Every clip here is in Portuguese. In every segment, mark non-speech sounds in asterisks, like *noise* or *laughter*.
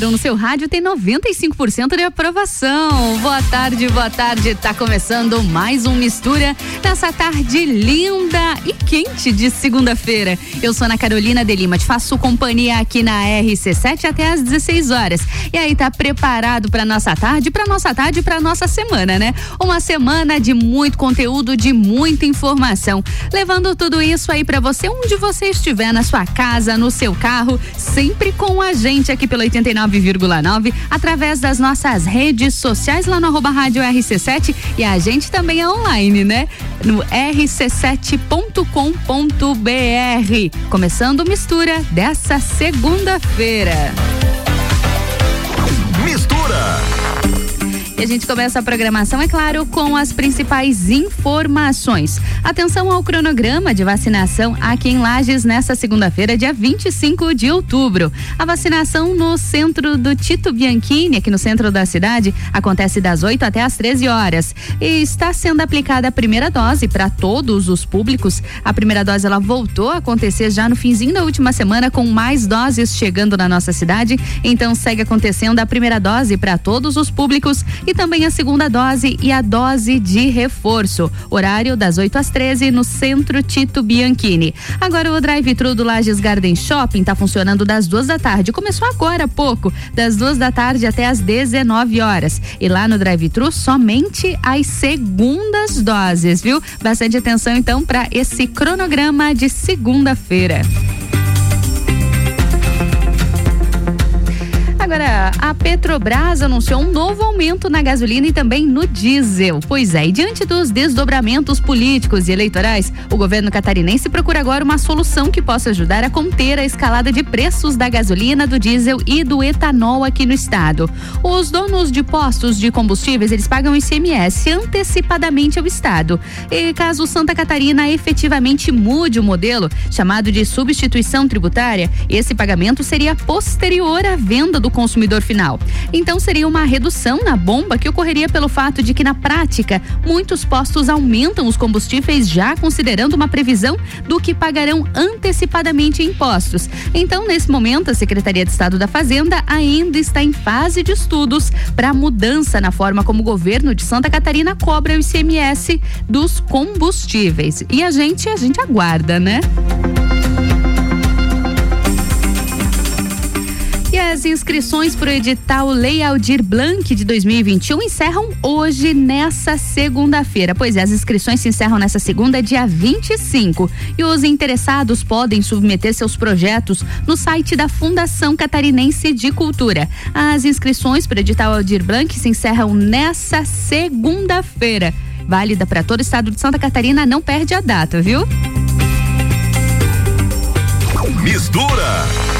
número 1 um no seu rádio tem 95% de aprovação. Boa tarde, boa tarde. Tá começando mais um Mistura nessa tarde linda e quente de segunda-feira. Eu sou Ana Carolina de Lima, te faço companhia aqui na RC7 até às 16 horas. E aí, tá preparado para nossa tarde, para nossa tarde, para nossa semana, né? Uma semana de muito conteúdo, de muita informação, levando tudo isso aí para você onde você estiver na sua casa, no seu carro, sempre com a gente aqui pelo 89,9, através das nossas redes sociais lá no arroba rádio RC7 e a gente também é online, né? No rc7.com.br. Começando mistura dessa segunda-feira. Mistura. E a gente começa a programação, é claro, com as principais informações. Atenção ao cronograma de vacinação aqui em Lages nesta segunda-feira, dia 25 de outubro. A vacinação no centro do Tito Bianchini, aqui no centro da cidade, acontece das 8 até as 13 horas. E está sendo aplicada a primeira dose para todos os públicos. A primeira dose ela voltou a acontecer já no finzinho da última semana, com mais doses chegando na nossa cidade. Então segue acontecendo a primeira dose para todos os públicos e também a segunda dose e a dose de reforço. Horário das 8 às 13 no Centro Tito Bianchini. Agora o drive-thru do Lages Garden Shopping está funcionando das duas da tarde. Começou agora há pouco, das duas da tarde até às 19 horas. E lá no drive-thru somente as segundas doses, viu? Bastante atenção então para esse cronograma de segunda-feira. Agora, a Petrobras anunciou um novo aumento na gasolina e também no diesel. Pois é, e diante dos desdobramentos políticos e eleitorais, o governo catarinense procura agora uma solução que possa ajudar a conter a escalada de preços da gasolina, do diesel e do etanol aqui no estado. Os donos de postos de combustíveis, eles pagam ICMS antecipadamente ao estado. E caso Santa Catarina efetivamente mude o modelo, chamado de substituição tributária, esse pagamento seria posterior à venda do consumidor final. Então seria uma redução na bomba que ocorreria pelo fato de que na prática muitos postos aumentam os combustíveis já considerando uma previsão do que pagarão antecipadamente impostos. Então nesse momento a Secretaria de Estado da Fazenda ainda está em fase de estudos para mudança na forma como o governo de Santa Catarina cobra o ICMS dos combustíveis. E a gente a gente aguarda, né? As inscrições para o edital Lei Aldir Blanc de 2021 encerram hoje, nessa segunda-feira. Pois é, as inscrições se encerram nessa segunda, dia 25. E os interessados podem submeter seus projetos no site da Fundação Catarinense de Cultura. As inscrições para o edital Aldir Blanc se encerram nessa segunda-feira. Válida para todo o estado de Santa Catarina, não perde a data, viu? Mistura.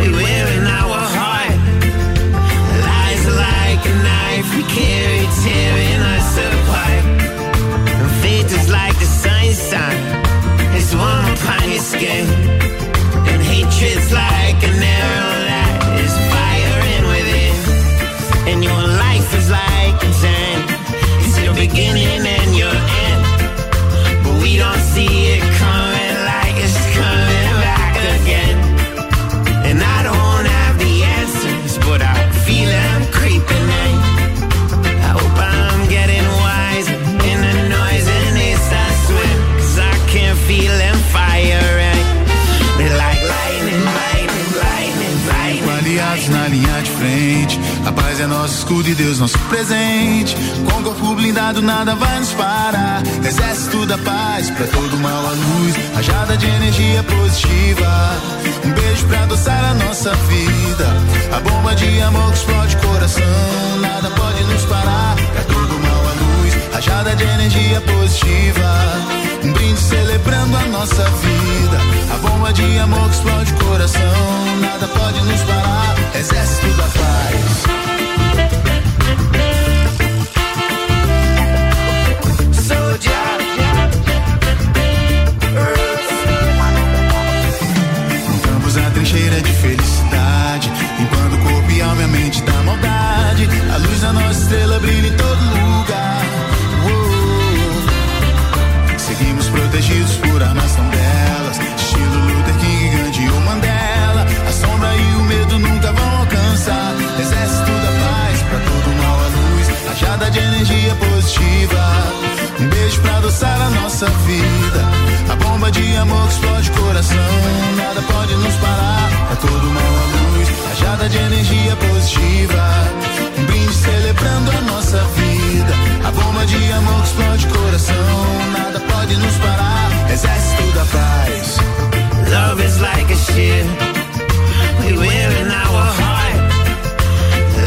We wear in our heart. Lies like a knife we carry, tearing us apart. And faith is like the it's warm upon your skin. And hatred's like nosso escudo e Deus nosso presente. Com corpo blindado, nada vai nos parar. Exército da paz, pra todo mal a luz. Rajada de energia positiva. Um beijo pra adoçar a nossa vida. A bomba de amor que explode coração. Nada pode nos parar. Pra todo mal a luz. Rajada de energia positiva. Um brinde celebrando a nossa vida. A bomba de amor que explode coração. Nada pode nos parar. Exército da paz. A nossa estrela brilha em todo lugar. Seguimos protegidos por armas tão belas. Estilo Luther King, Gandhi ou Mandela. A sombra e o medo nunca vão alcançar. Exército da paz, pra todo mal a luz. Rajada de energia positiva. Um beijo pra adoçar a nossa vida. A bomba de amor que explode o coração. Nada pode nos parar. Pra todo mal a luz. Rajada de energia positiva. Celebrando a nossa vida. A bomba de amor que explode coração. Nada pode nos parar. Exército da paz. Love is like a ship we wear in our heart.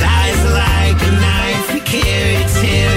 Lies like a knife we carry, tearing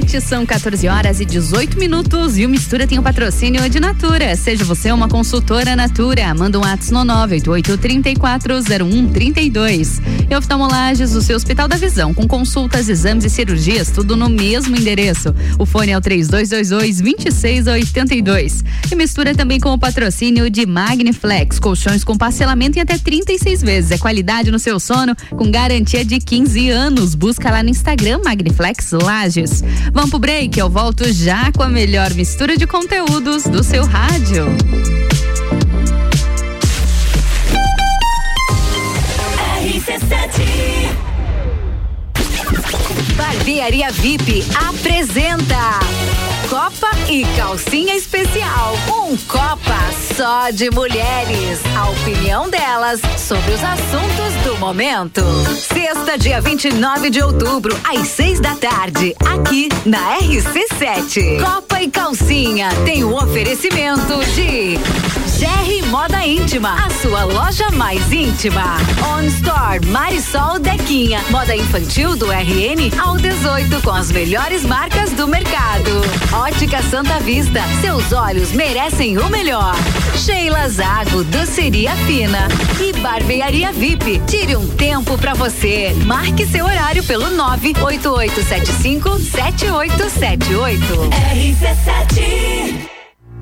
RC7 são 14 horas e 18 minutos e o Mistura tem o patrocínio de Natura. Seja você uma consultora Natura, manda um ato no 988-340132. E oftalmolages, o seu Hospital da Visão, com consultas, exames e cirurgias, tudo no mesmo endereço. O fone é o 3222-2682. E Mistura também com o patrocínio de Magniflex, colchões com parcelamento em até 36 vezes. É qualidade no seu sono, com garantia de 15 anos. Busca lá no Instagram Magniflex Lages. Vamos pro break, eu volto já com a melhor mistura de conteúdos do seu rádio. Barbearia VIP apresenta Copa e Calcinha Especial. Um Copa só de mulheres. A opinião delas sobre os assuntos do momento. Sexta, dia 29 de outubro, às seis da tarde, aqui na RC7. Copa e Calcinha tem o oferecimento de GR Moda Íntima, a sua loja mais íntima. On Store Marisol Dequinha, moda infantil do RN ao 18 com as melhores marcas do mercado. Ótica Santa Vista, seus olhos merecem o melhor. Sheila Zago, doceria fina e barbearia VIP. Tire um tempo para você. Marque seu horário pelo 98875 7878. RC7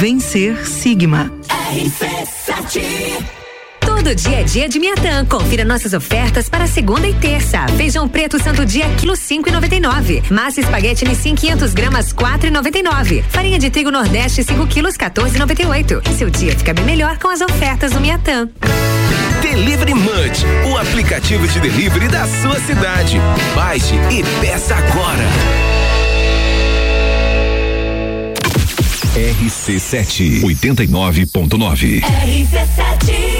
Vencer Sigma. Todo dia é dia de Miatã. Confira nossas ofertas para segunda e terça. Feijão preto santo dia, quilo cinco e noventa e nove. Massa espaguete Nissin 500 gramas, quatro e noventa e nove. Farinha de trigo Nordeste, 5 quilos, 14 e noventa e oito. Seu dia fica bem melhor com as ofertas do Miatã. Delivery Munch, o aplicativo de delivery da sua cidade. Baixe e peça agora. RC7 89.9.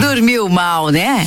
Dormiu mal, né?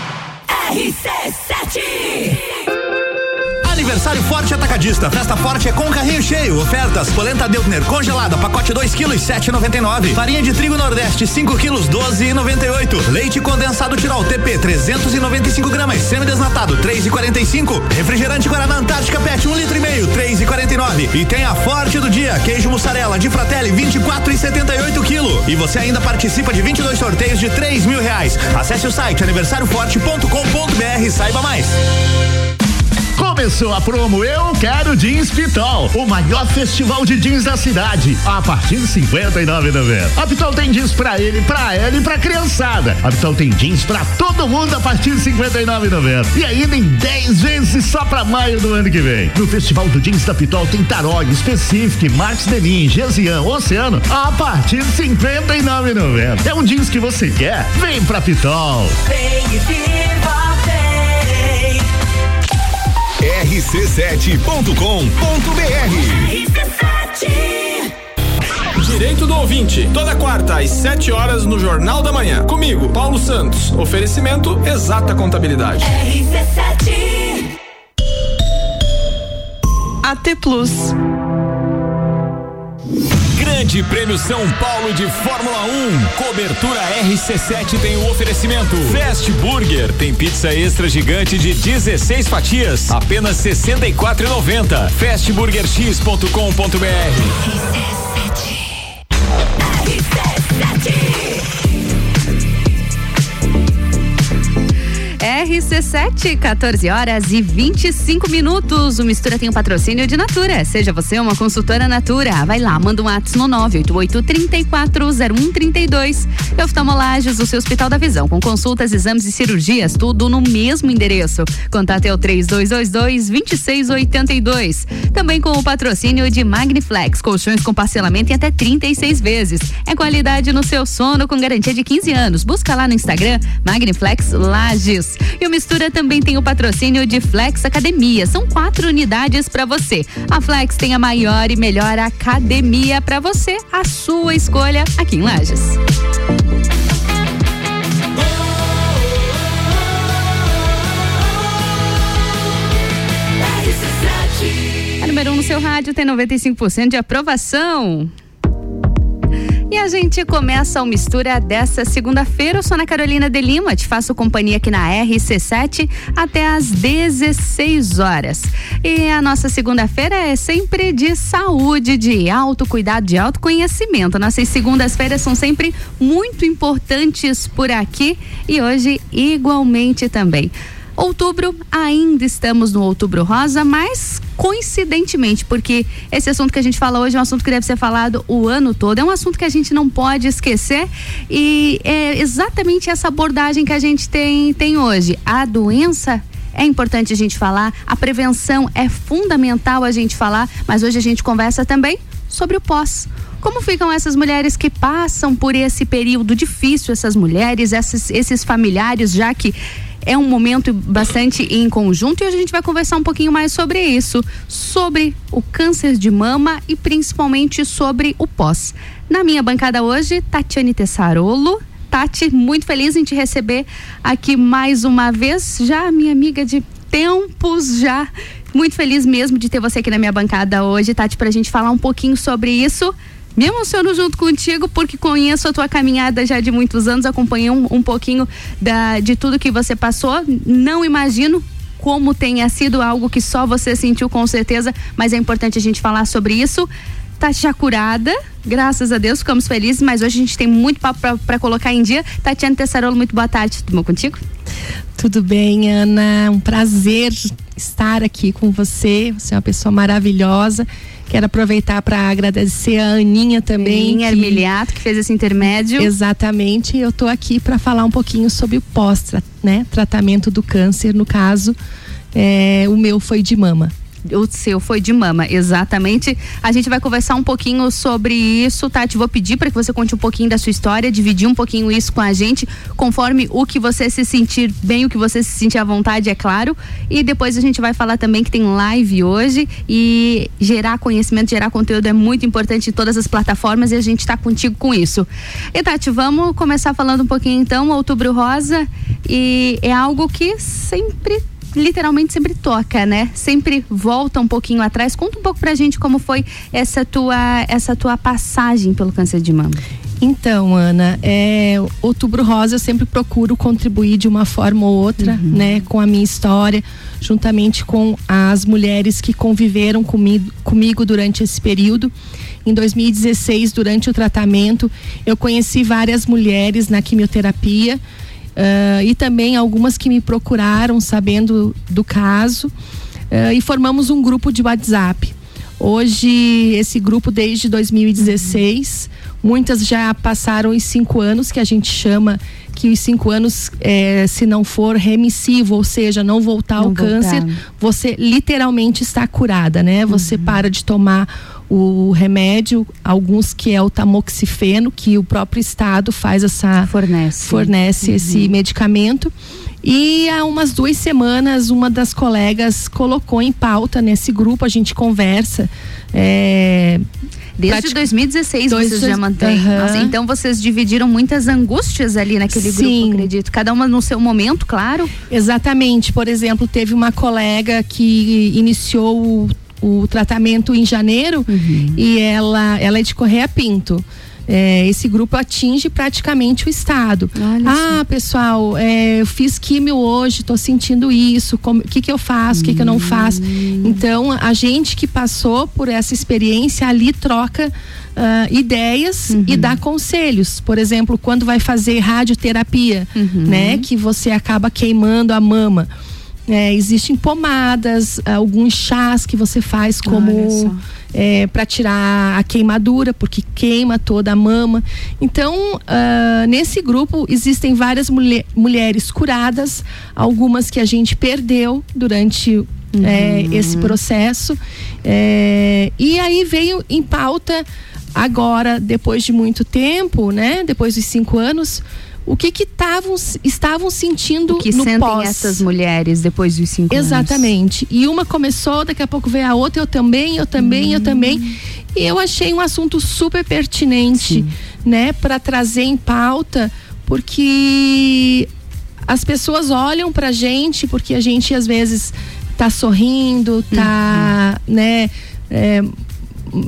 RC7 Aniversário Forte Atacadista. Festa Forte é com carrinho cheio. Ofertas: polenta Deltner congelada, pacote 2 kg 7,99. Farinha de trigo Nordeste 5 kg 12,98. Leite condensado Tirol TP 395 gramas, semi-desnatado 3,45. Refrigerante Guaraná Antártica PET 1 um litro e meio 3,49. E tem a Forte do dia, queijo mussarela de Fratelli 24,78 kg. E você ainda participa de 22 sorteios de 3 mil reais. Acesse o site aniversarioforte.com.br e saiba mais. Começou a promo Eu Quero Jeans Pitol, o maior festival de jeans da cidade, a partir de 59,90. A Pitol tem jeans pra ele, pra ela e pra criançada. A Pitol tem jeans pra todo mundo a partir de 59,90. E ainda em 10 vezes só pra maio do ano que vem. No Festival do Jeans da Pitol tem Tarog, Specific, Max Denim, Gesian, Oceano a partir de 59,90. É um jeans que você quer? Vem pra Pitol. Vem e viva, rc7.com.br Direito do ouvinte, toda quarta às 7 horas no Jornal da Manhã. Comigo, Paulo Santos. Oferecimento Exata Contabilidade. RC7 AT Plus. Grande Prêmio São Paulo de Fórmula 1. Cobertura RC7 tem o oferecimento. Fast Burger tem pizza extra gigante de 16 fatias, apenas 64,90. Fastburgerx.com.br. RC7, 14 horas e 25 minutos. O Mistura tem um patrocínio de Natura. Seja você uma consultora Natura. Vai lá, manda um ato no 988-340132. Oftalmolages, o seu Hospital da Visão, com consultas, exames e cirurgias, tudo no mesmo endereço. Contate é o 3222-2682. Também com o patrocínio de Magniflex, colchões com parcelamento em até 36 vezes. É qualidade no seu sono com garantia de 15 anos. Busca lá no Instagram Magniflex Lages. E o Mistura também tem o patrocínio de Flex Academia. São quatro unidades para você. A Flex tem a maior e melhor academia para você, a sua escolha aqui em Lages. A número 1 um no seu rádio tem 95% de aprovação. E a gente começa o Mistura dessa segunda-feira. Eu sou Ana Carolina de Lima, te faço companhia aqui na RC7 até às 16 horas. E a nossa segunda-feira é sempre de saúde, de autocuidado, de autoconhecimento. Nossas segundas-feiras são sempre muito importantes por aqui e hoje igualmente também. Outubro, ainda estamos no outubro rosa, mas coincidentemente, porque esse assunto que a gente fala hoje é um assunto que deve ser falado o ano todo, é um assunto que a gente não pode esquecer e é exatamente essa abordagem que a gente tem, tem hoje. A doença é importante a gente falar, a prevenção é fundamental a gente falar, mas hoje a gente conversa também sobre o pós. Como ficam essas mulheres que passam por esse período difícil, essas mulheres, esses, esses familiares, já que é um momento bastante em conjunto e hoje a gente vai conversar um pouquinho mais sobre isso, sobre o câncer de mama e principalmente sobre o pós. Na minha bancada hoje, Tatiane Tessarolo. Tati, muito feliz em te receber aqui mais uma vez, já minha amiga de tempos já. Muito feliz mesmo de ter você aqui na minha bancada hoje, Tati, pra gente falar um pouquinho sobre isso. Me emociono junto contigo porque conheço a tua caminhada já de muitos anos, acompanhei um, um pouquinho da, de tudo que você passou. Não imagino como tenha sido algo que só você sentiu com certeza, mas é importante a gente falar sobre isso. Tá já curada, graças a Deus, ficamos felizes, mas hoje a gente tem muito papo para colocar em dia. Tatiana Tessarolo, muito boa tarde, tudo bom contigo? Tudo bem, Ana, um prazer estar aqui com você, você é uma pessoa maravilhosa Quero aproveitar para agradecer a Aninha também. Aninha que... Armiliato, que fez esse intermédio. Exatamente. Eu estou aqui para falar um pouquinho sobre o pós, né? Tratamento do câncer, no caso, é, o meu foi de mama o seu foi de mama, exatamente. A gente vai conversar um pouquinho sobre isso, Tati. Vou pedir para que você conte um pouquinho da sua história, dividir um pouquinho isso com a gente, conforme o que você se sentir bem, o que você se sentir à vontade, é claro. E depois a gente vai falar também que tem live hoje e gerar conhecimento, gerar conteúdo é muito importante em todas as plataformas e a gente está contigo com isso. E Tati, vamos começar falando um pouquinho então, Outubro Rosa, e é algo que sempre literalmente sempre toca, né? Sempre volta um pouquinho atrás. Conta um pouco pra gente como foi essa tua, essa tua passagem pelo câncer de mama. Então, Ana, é, Outubro Rosa eu sempre procuro contribuir de uma forma ou outra, né, com a minha história, juntamente com as mulheres que conviveram comigo, comigo durante esse período. Em 2016, durante o tratamento, eu conheci várias mulheres na quimioterapia ah, e também algumas que me procuraram sabendo do caso ah, e formamos um grupo de WhatsApp. Hoje, esse grupo, desde 2016, muitas já passaram os cinco anos, que a gente chama que os cinco anos, eh, se não for remissivo, ou seja, não voltar ao Não voltar. câncer, você literalmente está curada, né? Você para de tomar o remédio, alguns que é o tamoxifeno, que o próprio estado faz essa fornece, fornece esse medicamento. E há umas duas semanas, uma das colegas colocou em pauta nesse grupo, a gente conversa. é, Desde pratic- 2016 Dois- vocês já mantêm. Nossa, então vocês dividiram muitas angústias ali naquele Sim. grupo, acredito. Cada uma no seu momento, claro. Exatamente. Por exemplo, teve uma colega que iniciou o, o tratamento em janeiro e ela, ela é de Correia Pinto. É, esse grupo atinge praticamente o estado. ah, pessoal, é, eu fiz químio hoje, estou sentindo isso. como- O que, que eu faço? O que, que eu não faço? Então, a gente que passou por essa experiência ali troca ah, ideias e dá conselhos. Por exemplo, quando vai fazer radioterapia, né? Que você acaba queimando a mama. É, existem pomadas, alguns chás que você faz como para tirar a queimadura, porque queima toda a mama. Então, ah, nesse grupo existem várias mulhe- mulheres curadas, algumas que a gente perdeu durante é, esse processo. É, e aí veio em pauta agora, depois de muito tempo, né? Depois dos cinco anos, o que que tavam, estavam sentindo O que no sentem pós. essas mulheres depois dos cinco anos? Exatamente. E uma começou, daqui a pouco veio a outra, eu também, eu também, eu Hum. também. E eu achei um assunto super pertinente, né, para trazer em pauta, porque as pessoas olham pra gente, porque a gente às vezes tá sorrindo, tá, Uhum. né, é,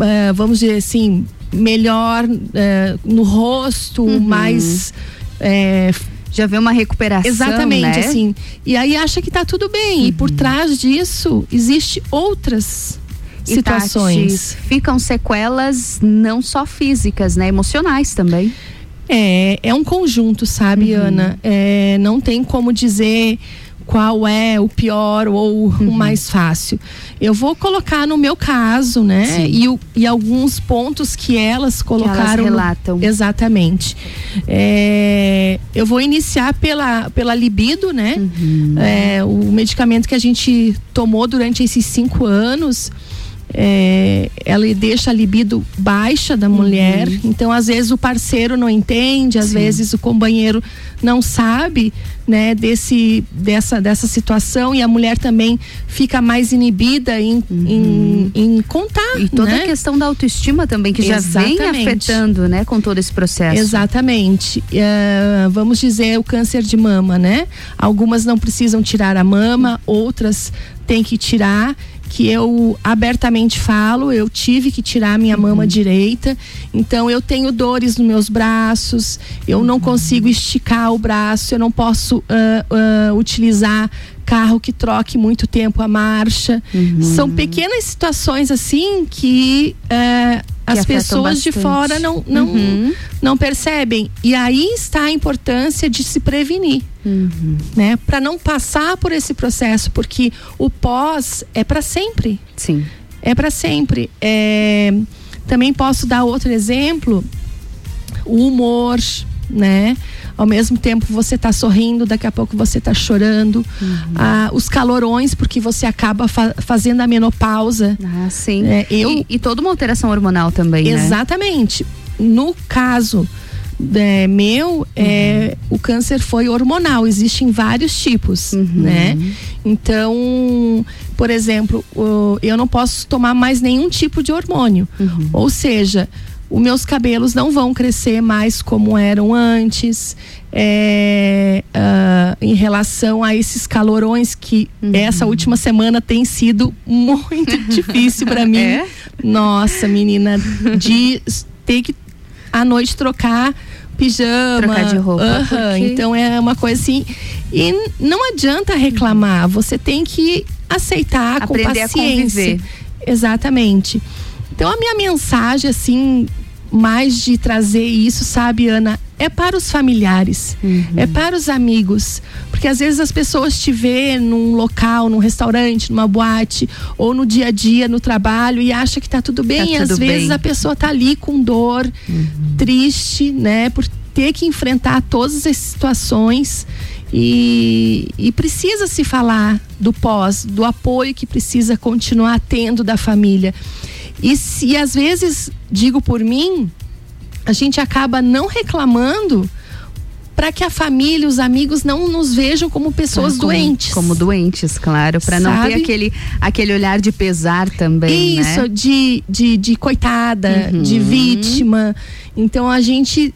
é, vamos dizer assim, melhor é, no rosto, Uhum. mais é, já vê uma recuperação, Exatamente, né? assim. E aí acha que tá tudo bem. E por trás disso, existe outras situações. Tati, ficam sequelas não só físicas, né? Emocionais também. É, é um conjunto, sabe, Uhum. Ana? É, não tem como dizer qual é o pior ou Uhum. o mais fácil. Eu vou colocar no meu caso, né? E, e alguns pontos que elas colocaram. no- relatam. Exatamente. É, eu vou iniciar pela, pela libido, né? Uhum. É, o medicamento que a gente tomou durante esses cinco anos. É, ela deixa a libido baixa da mulher. Então, às vezes, o parceiro não entende, às Sim. vezes o companheiro não sabe, né, desse, dessa, dessa situação e a mulher também fica mais inibida em, em, em contar. E toda né? a questão da autoestima também, que já vem Exatamente. afetando, né, com todo esse processo. Exatamente. Eh, vamos dizer o câncer de mama, né? Algumas não precisam tirar a mama, outras têm que tirar. Que eu abertamente falo, eu tive que tirar minha mama direita, então eu tenho dores nos meus braços, eu não consigo esticar o braço, eu não posso ah, ah, utilizar carro que troque muito tempo a marcha. São pequenas situações assim que eh, as afetam pessoas de fora não, não, Uhum. não percebem. E aí está a importância de se prevenir, né? Para não passar por esse processo, porque o pós é para sempre. Sim. É para sempre. É, Também posso dar outro exemplo, o humor, né? Ao mesmo tempo você tá sorrindo, daqui a pouco você tá chorando. Ah, os calorões, porque você acaba fa- fazendo a menopausa. Ah, sim. É, eu, E, e toda uma alteração hormonal também, né? Exatamente. No caso é, meu, é, o câncer foi hormonal. Existem vários tipos, né? Então, por exemplo, eu não posso tomar mais nenhum tipo de hormônio. Ou seja, os meus cabelos não vão crescer mais como eram antes. É, ah, em relação a esses calorões que essa última semana tem sido muito *laughs* difícil para mim. É? Nossa, menina, de ter que à noite trocar pijama. Trocar de roupa, porque- Então é uma coisa assim. E não adianta reclamar, você tem que aceitar Aprender com a paciência. conviver. Exatamente. Então a minha mensagem, assim, mais de trazer isso, sabe, Ana, é para os familiares, é para os amigos. Porque às vezes as pessoas te vê num local, num restaurante, numa boate, ou no dia a dia, no trabalho, e acha que tá tudo bem. Tá e às tudo vezes bem. a pessoa tá ali com dor, triste, né? Por ter que enfrentar todas as situações. E, e precisa se falar do pós, do apoio que precisa continuar tendo da família. E se às vezes, digo por mim, a gente acaba não reclamando para que a família, os amigos não nos vejam como pessoas Como- doentes. Como doentes, claro, para não ter aquele, aquele olhar de pesar também, Isso, né? de, de, de coitada, de Uhum. vítima. Então a gente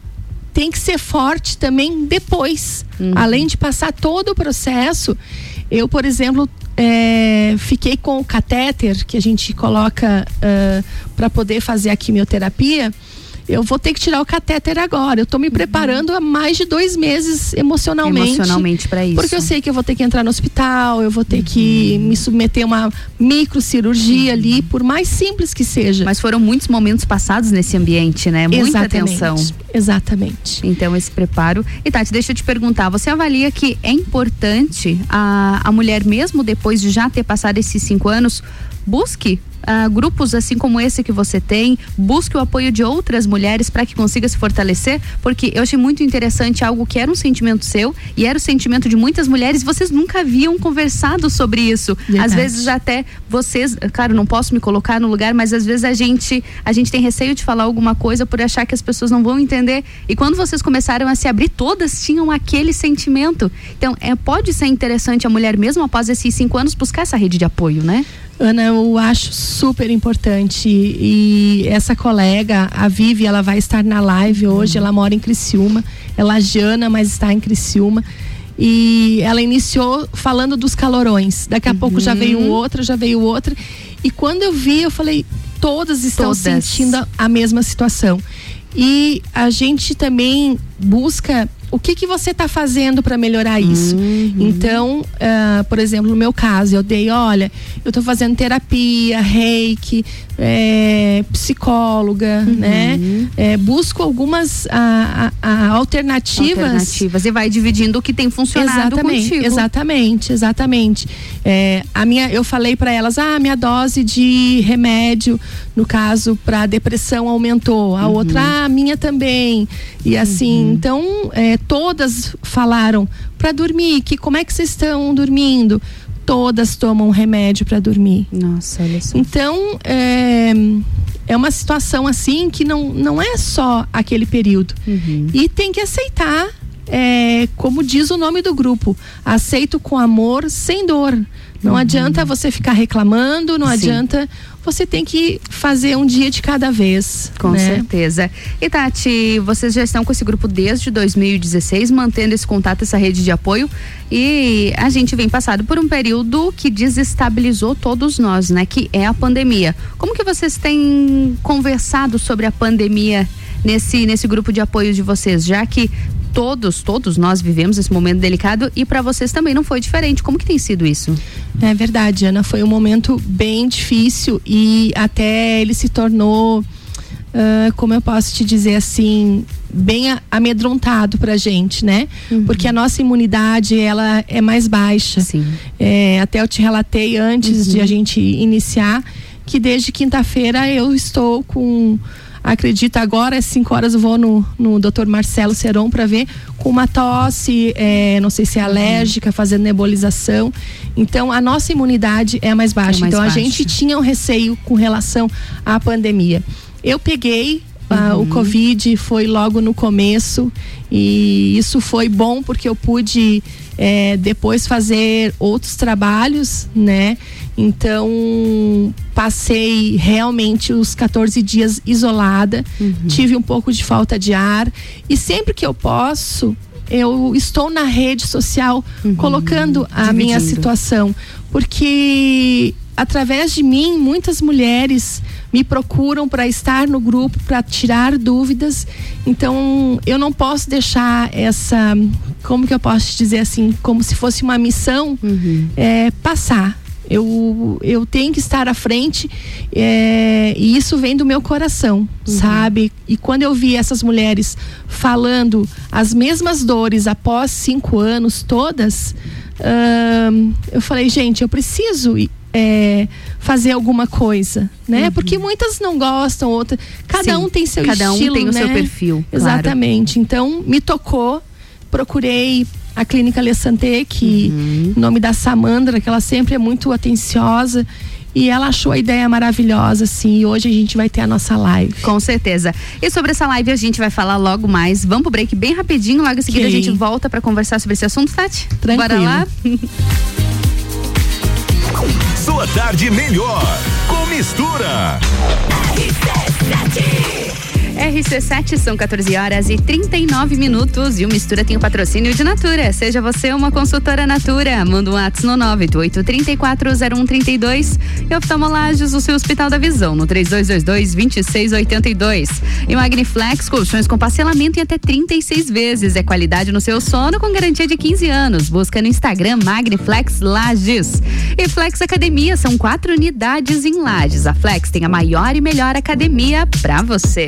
tem que ser forte também depois. Uhum. Além de passar todo o processo. Eu, por exemplo, é, fiquei com o catéter que a gente coloca para poder fazer a quimioterapia. Eu vou ter que tirar o catéter agora. Eu estou me preparando há mais de dois meses emocionalmente. Uhum. Emocionalmente pra isso. Porque eu sei que eu vou ter que entrar no hospital, eu vou ter que Uhum. me submeter a uma microcirurgia ali, por mais simples que seja. Mas foram muitos momentos passados nesse ambiente, né? Muita Exatamente. atenção. Exatamente. Então, esse preparo. E Tati, deixa eu te perguntar: você avalia que é importante a, a mulher, mesmo depois de já ter passado esses cinco anos, busque ah, grupos assim como esse que você tem, busque o apoio de outras mulheres para que consiga se fortalecer? Porque eu achei muito interessante algo que era um sentimento seu e era o sentimento de muitas mulheres, vocês nunca haviam conversado sobre isso. Às Verdade. vezes até vocês, claro, não posso me colocar no lugar, mas às vezes a gente a gente tem receio de falar alguma coisa por achar que as pessoas não vão entender. E quando vocês começaram a se abrir, todas tinham aquele sentimento. Então, é, pode ser interessante a mulher mesmo após esses cinco anos buscar essa rede de apoio, né? Ana, eu acho super importante. E essa colega, a Vivi, ela vai estar na live hoje, ela mora em Criciúma, ela é Jana, mas está em Criciúma. E ela iniciou falando dos calorões, daqui a pouco já veio outra, já veio outra. E quando eu vi, eu falei, todas estão Todas. sentindo a mesma situação. E a gente também busca o que que você está fazendo para melhorar isso. Então, ah, por exemplo, no meu caso, eu dei, olha, eu estou fazendo terapia, reiki, é, psicóloga, né? É, busco algumas ah, ah, ah, alternativas. Alternativas. E vai dividindo o que tem funcionado Exatamente, contigo. exatamente, exatamente. É, a minha, eu falei para elas, ah, a minha dose de remédio, no caso para depressão aumentou, a outra, ah, a minha também. E assim, então todas falaram para dormir, que como é que vocês estão dormindo? Todas tomam remédio para dormir. Nossa, olha só. Então, é, é uma situação assim que não, não é só aquele período. E tem que aceitar, é, como diz o nome do grupo, aceito com amor, sem dor. Não adianta você ficar reclamando, não Sim. adianta. Você tem que fazer um dia de cada vez. Com né? certeza. E Tati, vocês já estão com esse grupo desde 2016, mantendo esse contato, essa rede de apoio. E a gente vem passado por um período que desestabilizou todos nós, né? Que é a pandemia. Como que vocês têm conversado sobre a pandemia nesse, nesse grupo de apoio de vocês? Já que todos, todos nós vivemos esse momento delicado e para vocês também não foi diferente. Como que tem sido isso? É verdade, Ana. Foi um momento bem difícil e até ele se tornou, ah, como eu posso te dizer assim, bem amedrontado pra gente, né? Porque a nossa imunidade, ela é mais baixa. É, até eu te relatei antes de a gente iniciar que desde quinta-feira eu estou com acredito agora às 5 horas eu vou no, no Dr. Marcelo Seron para ver com uma tosse, é, não sei se é alérgica, fazendo nebulização. Então a nossa imunidade é mais baixa. mais então baixa. a gente tinha um receio com relação à pandemia. Eu peguei ah, o Covid, foi logo no começo e isso foi bom porque eu pude é, depois fazer outros trabalhos, né? Então, passei realmente os 14 dias isolada, tive um pouco de falta de ar e sempre que eu posso, eu estou na rede social colocando a minha Dividindo. situação, porque através de mim muitas mulheres me procuram para estar no grupo, para tirar dúvidas. Então, eu não posso deixar essa, como que eu posso te dizer assim, como se fosse uma missão é, passar. Eu, eu tenho que estar à frente é, e isso vem do meu coração, sabe? E quando eu vi essas mulheres falando as mesmas dores após cinco anos, todas, ahn, eu falei, gente, eu preciso é, fazer alguma coisa, né? Porque muitas não gostam, outras. Cada Sim, um tem seu cada um estilo, tem o seu né? perfil, claro. Exatamente. Então, me tocou, procurei a clínica Le Santé, que Uhum. em nome da Samandra, que ela sempre é muito atenciosa. E ela achou a ideia maravilhosa, assim. E hoje a gente vai ter a nossa live. Com certeza. E sobre essa live a gente vai falar logo mais. Vamos pro break bem rapidinho, logo em seguida Ok. a gente volta pra conversar sobre esse assunto, Tati? Tranquilo. Bora lá? *laughs* Sua tarde melhor com mistura. RC7 são 14 horas e 39 minutos e o Mistura tem o patrocínio de Natura. Seja você uma consultora Natura. Manda um WhatsApp no 988-340132 e oftalmolagens o seu Hospital da Visão no 3222-2682. E Magniflex, colchões com parcelamento em até 36 vezes. É qualidade no seu sono com garantia de 15 anos. Busca no Instagram Magniflex Lages. E Flex Academia são quatro unidades em Lages. A Flex tem a maior e melhor academia pra você.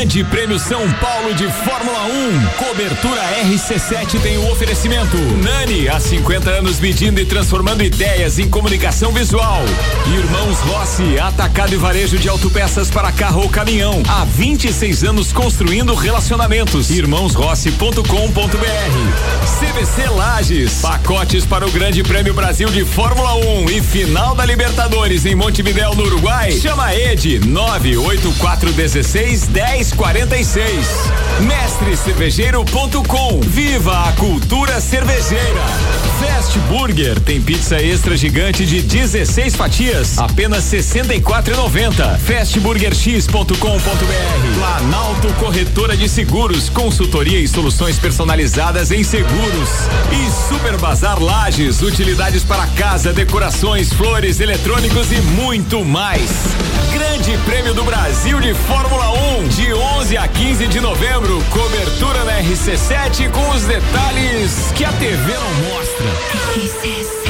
Grande Prêmio São Paulo de Fórmula 1. Cobertura RC7 tem o oferecimento. Nani, há 50 anos medindo e transformando ideias em comunicação visual. Irmãos Rossi, atacado e varejo de autopeças para carro ou caminhão. Há 26 anos construindo relacionamentos. Irmãosrossi.com.br. CVC Lages, pacotes para o Grande Prêmio Brasil de Fórmula 1 e final da Libertadores em Montevidéu, no Uruguai. Chama Ed 98416 1046. Mestrecervejeiro.com. Viva a cultura cervejeira. Fast Burger tem pizza extra gigante de 16 fatias, apenas 64,90. Fastburgerx.com.br. Planalto Corretora de Seguros, consultoria e soluções personalizadas em seguros. E Super Bazar Lages, utilidades para casa, decorações, flores, eletrônicos e muito mais. Grande Prêmio do Brasil de Fórmula 1, de 11 a 15 de novembro. Cobertura na RC7 com os detalhes que a TV não mostra.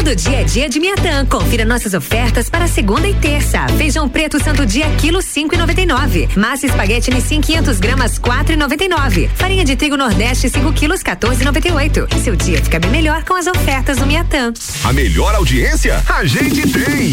Todo dia é dia de Miatã. Confira nossas ofertas para segunda e terça. Feijão preto santo dia quilo cinco e noventa e nove. Massa espaguete Nissin 500 gramas quatro e noventa e nove. Farinha de trigo Nordeste 5 quilos 14 e noventa e oito. Seu dia fica bem melhor com as ofertas do Miatã. A melhor audiência a gente tem.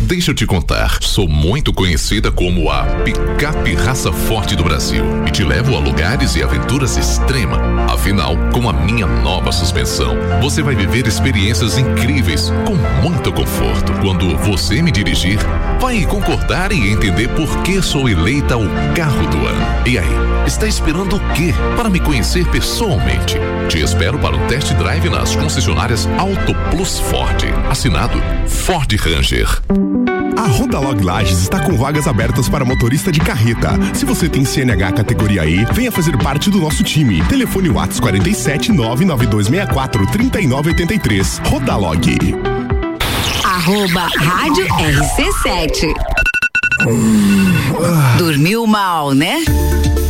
Deixa eu te contar, sou muito conhecida como a picape raça forte do Brasil e te levo a lugares e aventuras extrema. Afinal, com a minha nova suspensão, você vai viver experiências incríveis com muito conforto. Quando você me dirigir, vai concordar e entender por que sou eleita o carro do ano. E aí, está esperando o quê para me conhecer pessoalmente? Te espero para o test drive nas concessionárias Auto Plus Ford. Assinado Ford Ranger. A Rodalog Lages está com vagas abertas para motorista de carreta. Se você tem CNH categoria E, venha fazer parte do nosso time. Telefone Whats 47 99264 3983. Rodalog. Arroba Rádio RC7. Dormiu mal, né?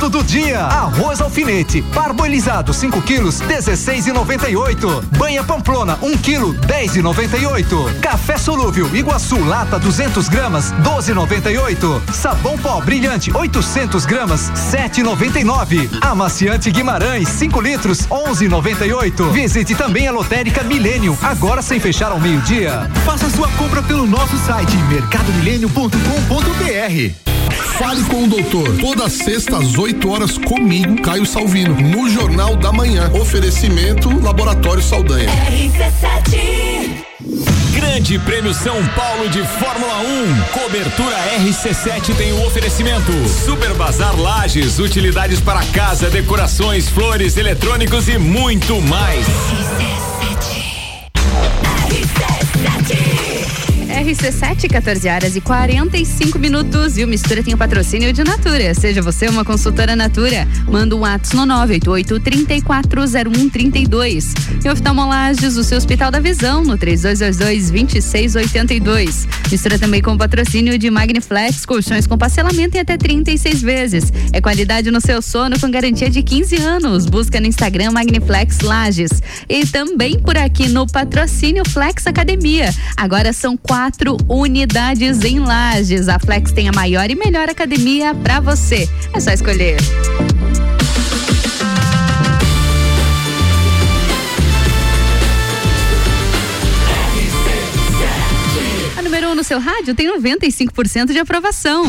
Barato do dia. Arroz alfinete, parboilizado 5 quilos, 16,98. Banha pamplona 1 quilo, 10,98. Café solúvel Iguaçu lata 200 gramas, 12,98. Sabão pó brilhante 800 gramas, 7,99. Amaciante Guimarães 5 litros, 11,98. Visite também a lotérica Milênio, agora sem fechar ao meio-dia. Faça sua compra pelo nosso site mercadomilênio.com.br. Fale com o doutor. Toda sexta às 8 horas comigo, Caio Salvino, no Jornal da Manhã. Oferecimento Laboratório Saldanha. Grande Prêmio São Paulo de Fórmula 1. Cobertura RC7 tem o oferecimento. Super Bazar Lages, utilidades para casa, decorações, flores, eletrônicos e muito mais. RC7, 14 horas e 45 minutos. E o Mistura tem o patrocínio de Natura. Seja você uma consultora Natura. Manda um ato no 988-340132. E oftalmolages, o seu Hospital da Visão, no 3222-2682. Mistura também com o patrocínio de Magniflex, colchões com parcelamento em até 36 vezes. É qualidade no seu sono com garantia de 15 anos. Busca no Instagram Magniflex Lages. E também por aqui no patrocínio Flex Academia. Agora são quatro unidades em Lages. A Flex tem a maior e melhor academia para você. É só escolher. A número 1 um no seu rádio tem 95% de aprovação.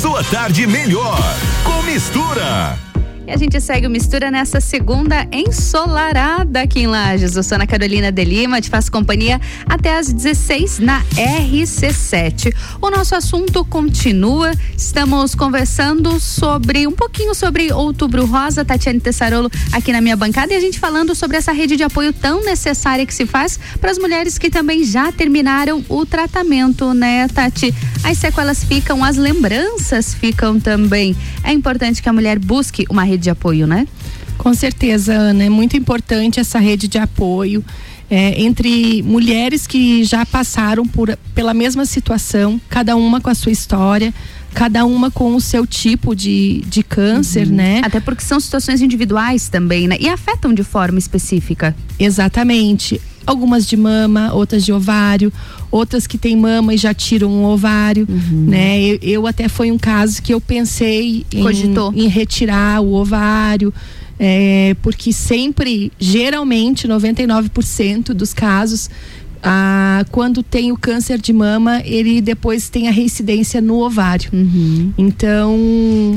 Sua tarde melhor com mistura. E a gente segue o Mistura nessa segunda ensolarada aqui em Lages. Eu sou Ana Carolina de Lima, te faço companhia até às 16 na RC7. O nosso assunto continua. Estamos conversando sobre um pouquinho sobre Outubro Rosa, Tatiane Tessarolo aqui na minha bancada e a gente falando sobre essa rede de apoio tão necessária que se faz para as mulheres que também já terminaram o tratamento, né, Tati? As sequelas ficam, as lembranças ficam também. É importante que a mulher busque uma rede de apoio, né? Com certeza, Ana. É muito importante essa rede de apoio. É, entre mulheres que já passaram por, pela mesma situação, cada uma com a sua história, cada uma com o seu tipo de, de câncer, Uhum. né? Até porque são situações individuais também, né? E afetam de forma específica. Exatamente. Algumas de mama, outras de ovário, outras que têm mama e já tiram um ovário, Uhum. né? Eu, eu até foi um caso que eu pensei em, Cogitou. em retirar o ovário, é, porque sempre, geralmente, 99% dos casos, ah, quando tem o câncer de mama, ele depois tem a reincidência no ovário. Então,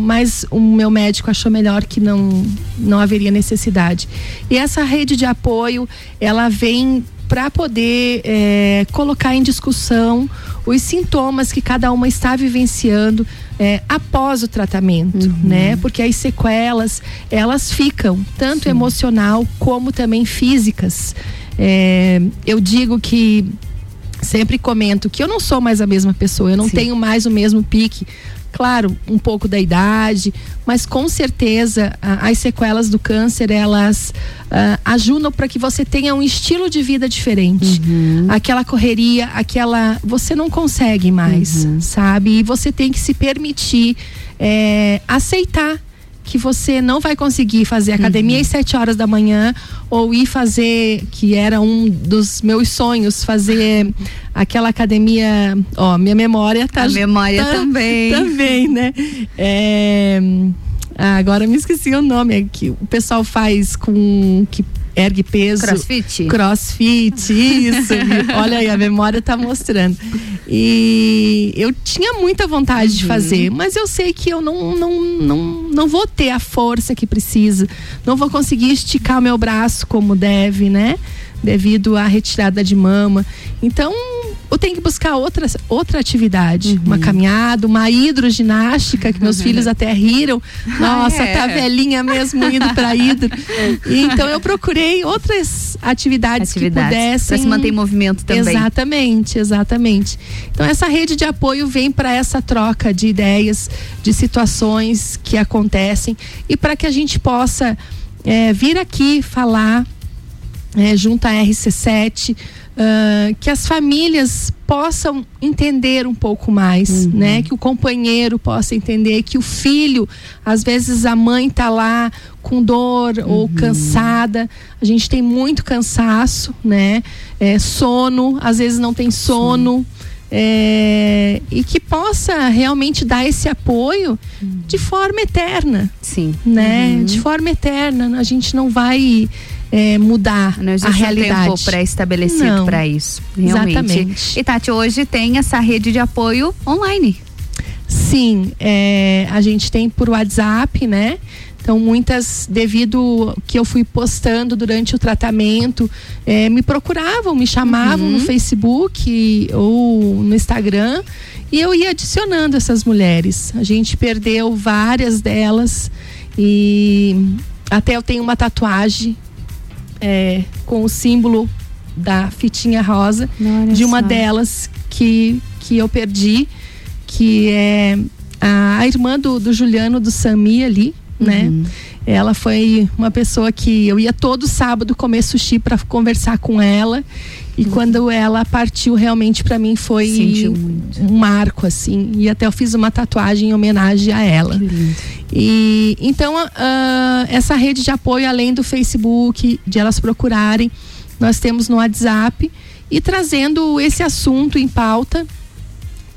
mas o meu médico achou melhor que não, não haveria necessidade. E essa rede de apoio, ela vem para poder eh, colocar em discussão os sintomas que cada uma está vivenciando é, após o tratamento, Uhum. né? Porque as sequelas elas ficam tanto emocional como também físicas. É, eu digo que sempre comento que eu não sou mais a mesma pessoa, eu não tenho mais o mesmo pique. Claro, um pouco da idade, mas com certeza a- as sequelas do câncer elas ah, ajudam para que você tenha um estilo de vida diferente. Aquela correria, aquela. Você não consegue mais, sabe? E você tem que se permitir eh, aceitar que você não vai conseguir fazer academia às 7 horas da manhã ou ir fazer, que era um dos meus sonhos, fazer aquela academia, ó, minha memória tá A memória tá- também. *laughs* Também, né? É, ah, agora me esqueci o nome, é que o pessoal faz com que ergue peso. Crossfit? Crossfit, isso. *laughs* Olha aí, a memória tá mostrando. E eu tinha muita vontade de fazer, mas eu sei que eu não, não, não, não vou ter a força que precisa. Não vou conseguir esticar o meu braço como deve, né? Devido à retirada de mama. Então, eu tenho que buscar outra, outra atividade. Uma caminhada, uma hidroginástica, que meus filhos até riram. Nossa, é. tá velhinha mesmo indo pra hidro. E *laughs* Então, eu procurei outras atividades, Atividades, que pudessem. pra se manter em movimento também. Exatamente, exatamente. Então, essa rede de apoio vem para essa troca de ideias, de situações que acontecem e para que a gente possa eh, vir aqui falar é, junto à RC7, ah, que as famílias possam entender um pouco mais, né? Que o companheiro possa entender que o filho, às vezes a mãe tá lá com dor ou cansada, a gente tem muito cansaço, né? É, sono, às vezes não tem sono. é, e que possa realmente dar esse apoio de forma eterna. Sim. Né? Uhum. De forma eterna. A gente não vai é, mudar Não a existe um realidade. tempo pré-estabelecido para isso. Realmente. Exatamente. E Tati, hoje tem essa rede de apoio online. Sim, é, a gente tem por WhatsApp, né? Então, muitas, devido que eu fui postando durante o tratamento, é, me procuravam, me chamavam Uhum. no Facebook ou no Instagram e eu ia adicionando essas mulheres. A gente perdeu várias delas e até eu tenho uma tatuagem é, com o símbolo da fitinha rosa de uma só. delas que, que eu perdi, que é a, a irmã do, do Juliano do Sami ali, né? Uhum. Ela foi uma pessoa que eu ia todo sábado comer sushi para conversar com ela. E quando ela partiu, realmente para mim foi um marco, assim. E até eu fiz uma tatuagem em homenagem a ela. E então ah, essa rede de apoio, além do Facebook, de elas procurarem, nós temos no WhatsApp e trazendo esse assunto em pauta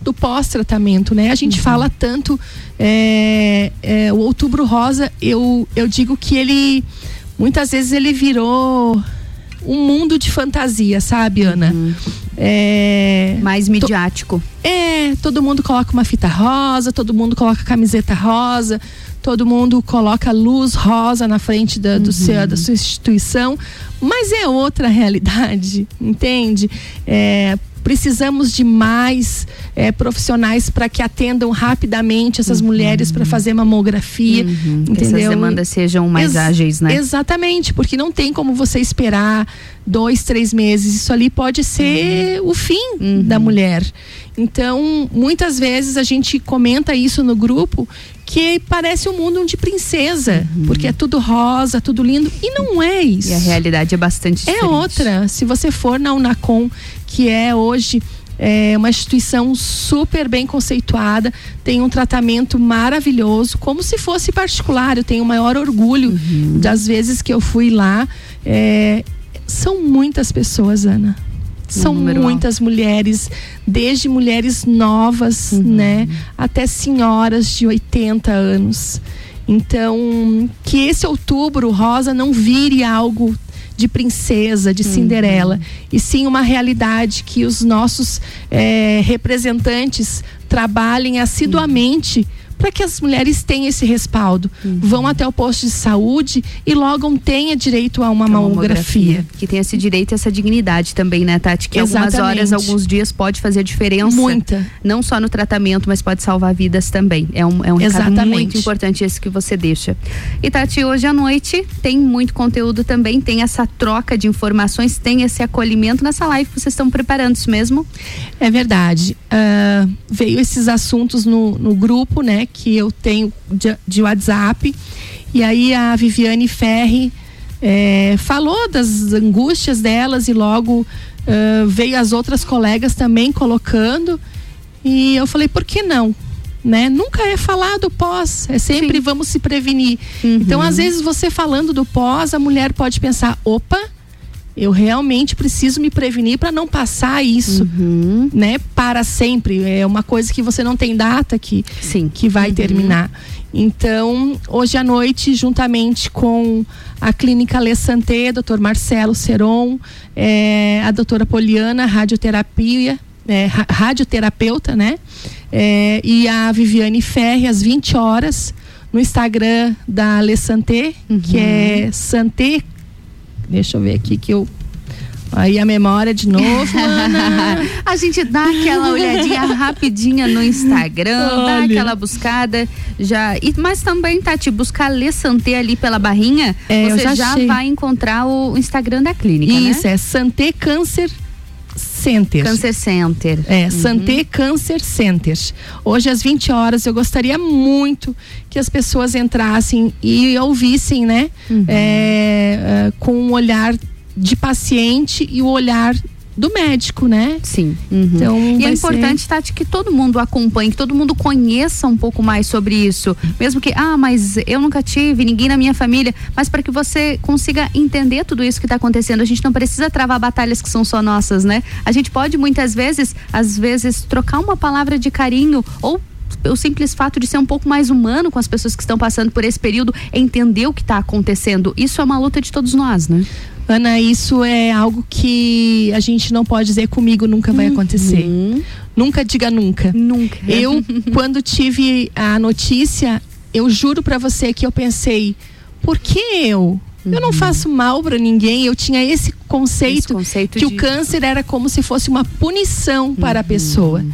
do pós-tratamento, né? A gente fala tanto é, é, o Outubro Rosa, eu, eu digo que ele muitas vezes ele virou um mundo de fantasia, sabe, Ana? É, Mais midiático. é, todo mundo coloca uma fita rosa, todo mundo coloca camiseta rosa, todo mundo coloca luz rosa na frente da, do seu, da sua instituição, mas é outra realidade, *laughs* entende? É, precisamos de mais é, profissionais para que atendam rapidamente essas mulheres para fazer mamografia, Que entendeu? essas demandas sejam mais Ex- ágeis, né? Exatamente, porque não tem como você esperar dois, três meses. Isso ali pode ser Uhum. o fim da mulher. Então, muitas vezes a gente comenta isso no grupo que parece um mundo de princesa, porque é tudo rosa, tudo lindo. E não é isso. Uhum. E a realidade é bastante É diferente. outra. Se você for na Unacom, que é hoje é uma instituição super bem conceituada, tem um tratamento maravilhoso, como se fosse particular. Eu tenho o maior orgulho Uhum. das vezes que eu fui lá. É, são muitas pessoas, Ana. São muitas mulheres, desde mulheres novas, né, até senhoras de 80 anos. Então, que esse outubro rosa não vire algo de princesa, de Cinderela, e sim uma realidade que os nossos eh, representantes trabalhem assiduamente para que as mulheres tenham esse respaldo. Vão até o posto de saúde e logo tenha direito a uma mamografia. Que tem esse direito e essa dignidade também, né, Tati? Que algumas Exatamente. horas, alguns dias pode fazer diferença. Muita. Não só no tratamento, mas pode salvar vidas também. É um, é um Exatamente. muito importante esse que você deixa. E Tati, hoje à noite tem muito conteúdo também, tem essa troca de informações, tem esse acolhimento nessa live que vocês estão preparando, isso mesmo? É verdade. Ah, veio esses assuntos no, no grupo, né, que eu tenho de, de WhatsApp. E aí a Viviane Ferri eh, falou das angústias delas e logo ah, veio as outras colegas também colocando. E eu falei, por que não? Né? Nunca é falado pós, é sempre vamos se prevenir. Então, às vezes, você falando do pós, a mulher pode pensar: opa, eu realmente preciso me prevenir para não passar isso, né? Para sempre. É uma coisa que você não tem data que, que vai terminar. Então, hoje à noite, juntamente com a Clínica Le Santé, Dr. Marcelo Seron, eh, a doutora Poliana, radioterapia, ra- radioterapeuta, né? Eh, e a Viviane Ferri, às 20 horas, no Instagram da Le Santé, que é Santé Deixa eu ver aqui que eu. Aí a memória de novo, *laughs* Ana. a gente dá aquela olhadinha *laughs* rapidinha no Instagram, dá Olha. aquela buscada, já. E, mas também, Tati, buscar Lê Santé ali pela barrinha, É, você já já, vai encontrar o Instagram da clínica, Isso, né? é Santé Câncer Center. Câncer Center. É, Uhum. Santé Câncer Center. Hoje às 20 horas eu gostaria muito que as pessoas entrassem e ouvissem, né? Uhum. É, é, com um olhar de paciente e o olhar do médico, né? Sim. Então, E é vai ser- importante, Tati, que todo mundo acompanhe, que todo mundo conheça um pouco mais sobre isso. Mesmo que, ah, mas eu nunca tive, ninguém na minha família. Mas para que você consiga entender tudo isso que está acontecendo, a gente não precisa travar batalhas que são só nossas, né? A gente pode muitas vezes, às vezes, trocar uma palavra de carinho ou o simples fato de ser um pouco mais humano com as pessoas que estão passando por esse período, entender o que está acontecendo. Isso é uma luta de todos nós, né? Ana, isso é algo que a gente não pode dizer comigo nunca vai acontecer. Nunca diga nunca. Nunca. Eu, *laughs* quando tive a notícia, eu juro pra você que eu pensei, por que eu? Eu não faço mal pra ninguém. Eu tinha esse conceito, que de- o câncer era como se fosse uma punição para a pessoa.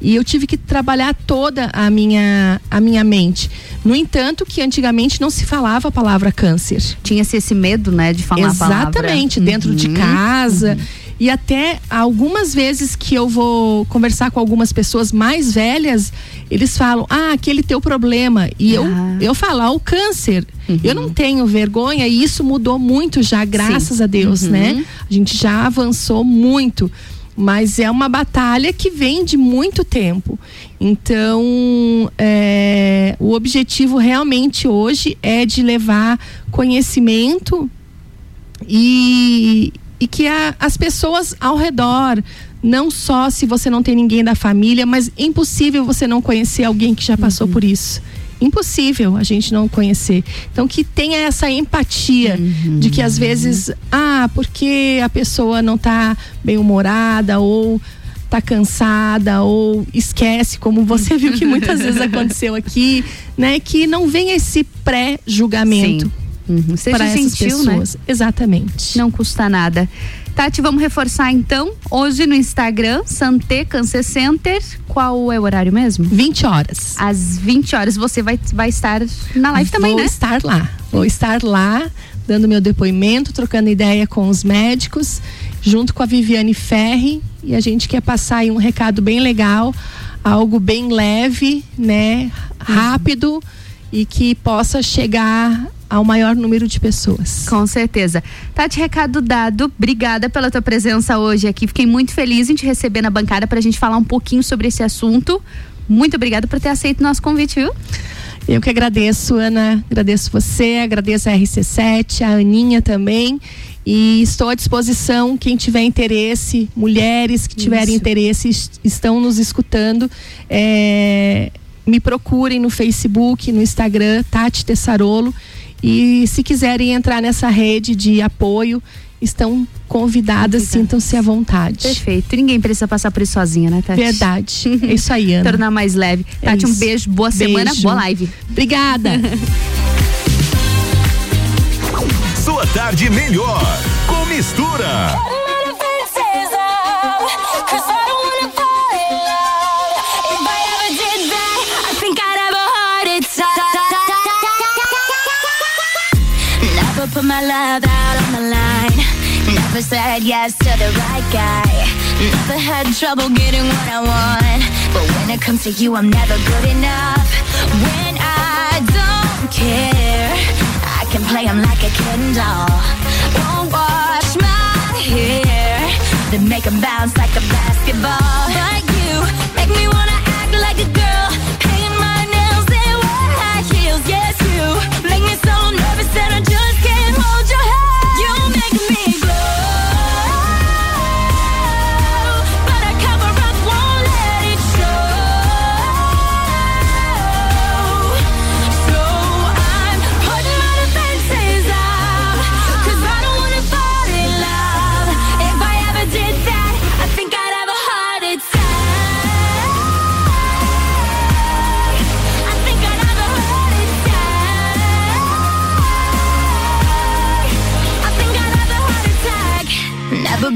E eu tive que trabalhar toda a minha, a minha mente. No entanto, que antigamente não se falava a palavra câncer. Tinha-se esse medo, né, de falar a palavra. Exatamente, dentro de Uhum, casa. E até algumas vezes que eu vou conversar com algumas pessoas mais velhas, eles falam: Ah, aquele teu problema. E eu, eu falo: ah, o câncer. Eu não tenho vergonha e isso mudou muito já, graças Sim. a Deus, Uhum. né? A gente já avançou muito. Mas é uma batalha que vem de muito tempo. Então, é, o objetivo realmente hoje é de levar conhecimento e, e que a- as pessoas ao redor, não só se você não tem ninguém da família, mas é impossível você não conhecer alguém que já passou por isso. Impossível a gente não conhecer. Então que tenha essa empatia de que às vezes, ah, porque a pessoa não tá bem humorada ou tá cansada ou esquece, como você viu que muitas vezes *laughs* aconteceu aqui, né? Que não venha esse pré-julgamento. Uhum. Seja essas gentil, né? pessoas. Exatamente. Não custa nada. Tati, vamos reforçar então. Hoje no Instagram, Santé Câncer Center. Qual é o horário mesmo? 20 horas. Às 20 horas você vai, vai estar na live também, Vou né? estar lá. Vou estar lá, dando meu depoimento, trocando ideia com os médicos, junto com a Viviane Ferri. E a gente quer passar aí um recado bem legal, algo bem leve, né? Rápido e que possa chegar ao maior número de pessoas. Com certeza. Tati, recado dado. Obrigada pela tua presença hoje aqui. Fiquei muito feliz em te receber na bancada para a gente falar um pouquinho sobre esse assunto. Muito obrigada por ter aceito o nosso convite, viu? Eu que agradeço, Ana. Agradeço você, agradeço a RC7, a Aninha também. E estou à disposição, quem tiver interesse, mulheres que tiverem Isso. interesse, est- estão nos escutando. é, me procurem no Facebook, no Instagram, Tati Tessarolo. E se quiserem entrar nessa rede de apoio, estão convidadas, sintam-se à vontade. Perfeito. Ninguém precisa passar por isso sozinha, né, Tati? Verdade. *laughs* É isso aí, Ana. Tornar mais leve. É Tati, isso. um beijo, boa beijo. semana, boa live. Obrigada. *laughs* Sua tarde melhor com mistura. love out on the line. Never said yes to the right guy. Never had trouble getting what I want. But when it comes to you, I'm never good enough. When I don't care, I can play him like a kitten doll. Won't wash my hair, then make him bounce like a basketball. But you make me wanna.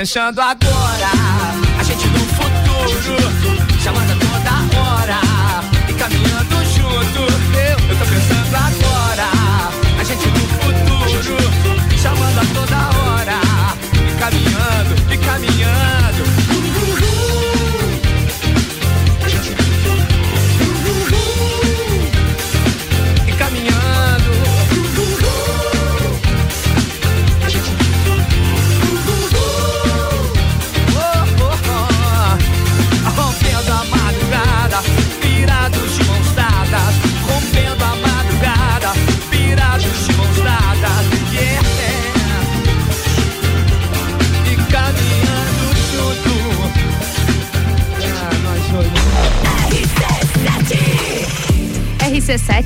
Eu tô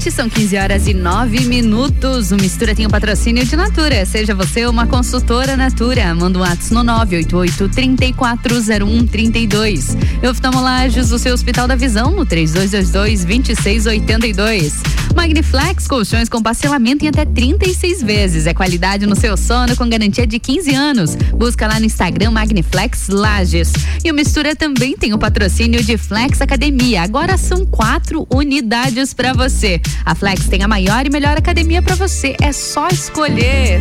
RC7 são 15 horas e 9 minutos. O Mistura tem o patrocínio de Natura. Seja você uma consultora Natura. Manda um WhatsApp no 988 340132. Oftalmolages, o seu Hospital da Visão no 3222 2682. Magniflex, colchões com parcelamento em até 36 vezes. É qualidade no seu sono com garantia de 15 anos. Busca lá no Instagram Magniflex Lages. E o Mistura também tem o patrocínio de Flex Academia. Agora são quatro unidades para você. A Flex tem a maior e melhor academia para você. É só escolher.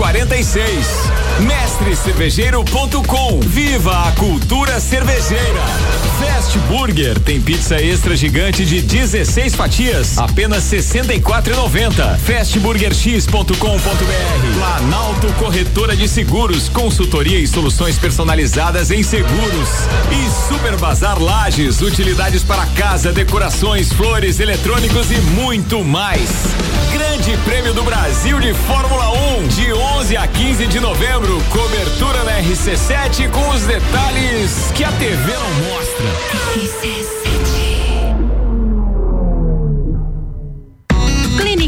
1046. Mestrecervejeiro.com. Viva a cultura cervejeira. Fast Burger tem pizza extra gigante de 16 fatias, apenas 64,90. Fastburgerx.com.br. Planalto Corretora de Seguros, consultoria e soluções personalizadas em seguros. E Super Bazar Lages, utilidades para casa, decorações, flores, eletrônicos e muito mais. Grande Prêmio do Brasil de Fórmula 1, de 11 a 15 de novembro. Cobertura na RC7 com os detalhes que a TV não mostra.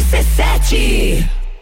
RC7.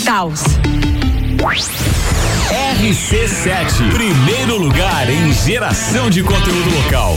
Taos. RC7, primeiro lugar em geração de conteúdo local.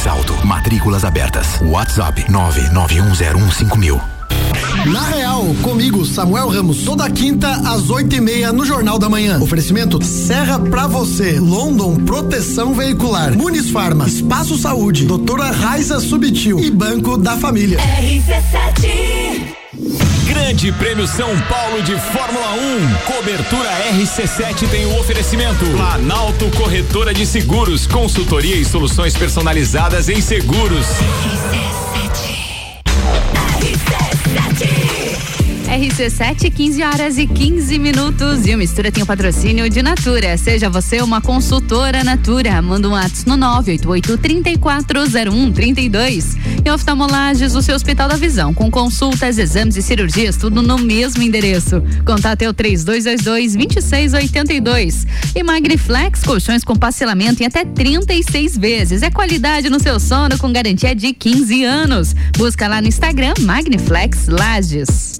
Mais alto. Matrículas abertas. WhatsApp 991015000. Na Real, comigo, Samuel Ramos, toda quinta às oito e meia no Jornal da Manhã. Oferecimento Serra pra você, London Proteção Veicular, Muniz Farma, Espaço Saúde, Doutora Raiza Subtil e Banco da Família. RC7 Grande Prêmio São Paulo de Fórmula 1. Cobertura RC7 tem o oferecimento. Planalto Corretora de Seguros, consultoria e soluções personalizadas em seguros. RC7, 15 horas e 15 minutos. E o Mistura tem o patrocínio de Natura. Seja você uma consultora Natura. Manda um ato no 988-340132. E oftalmolages, o seu Hospital da Visão. Com consultas, exames e cirurgias, tudo no mesmo endereço. Contate é o 3222-2682. E Magniflex, colchões com parcelamento em até 36 vezes. É qualidade no seu sono com garantia de 15 anos. Busca lá no Instagram Magniflex Lages.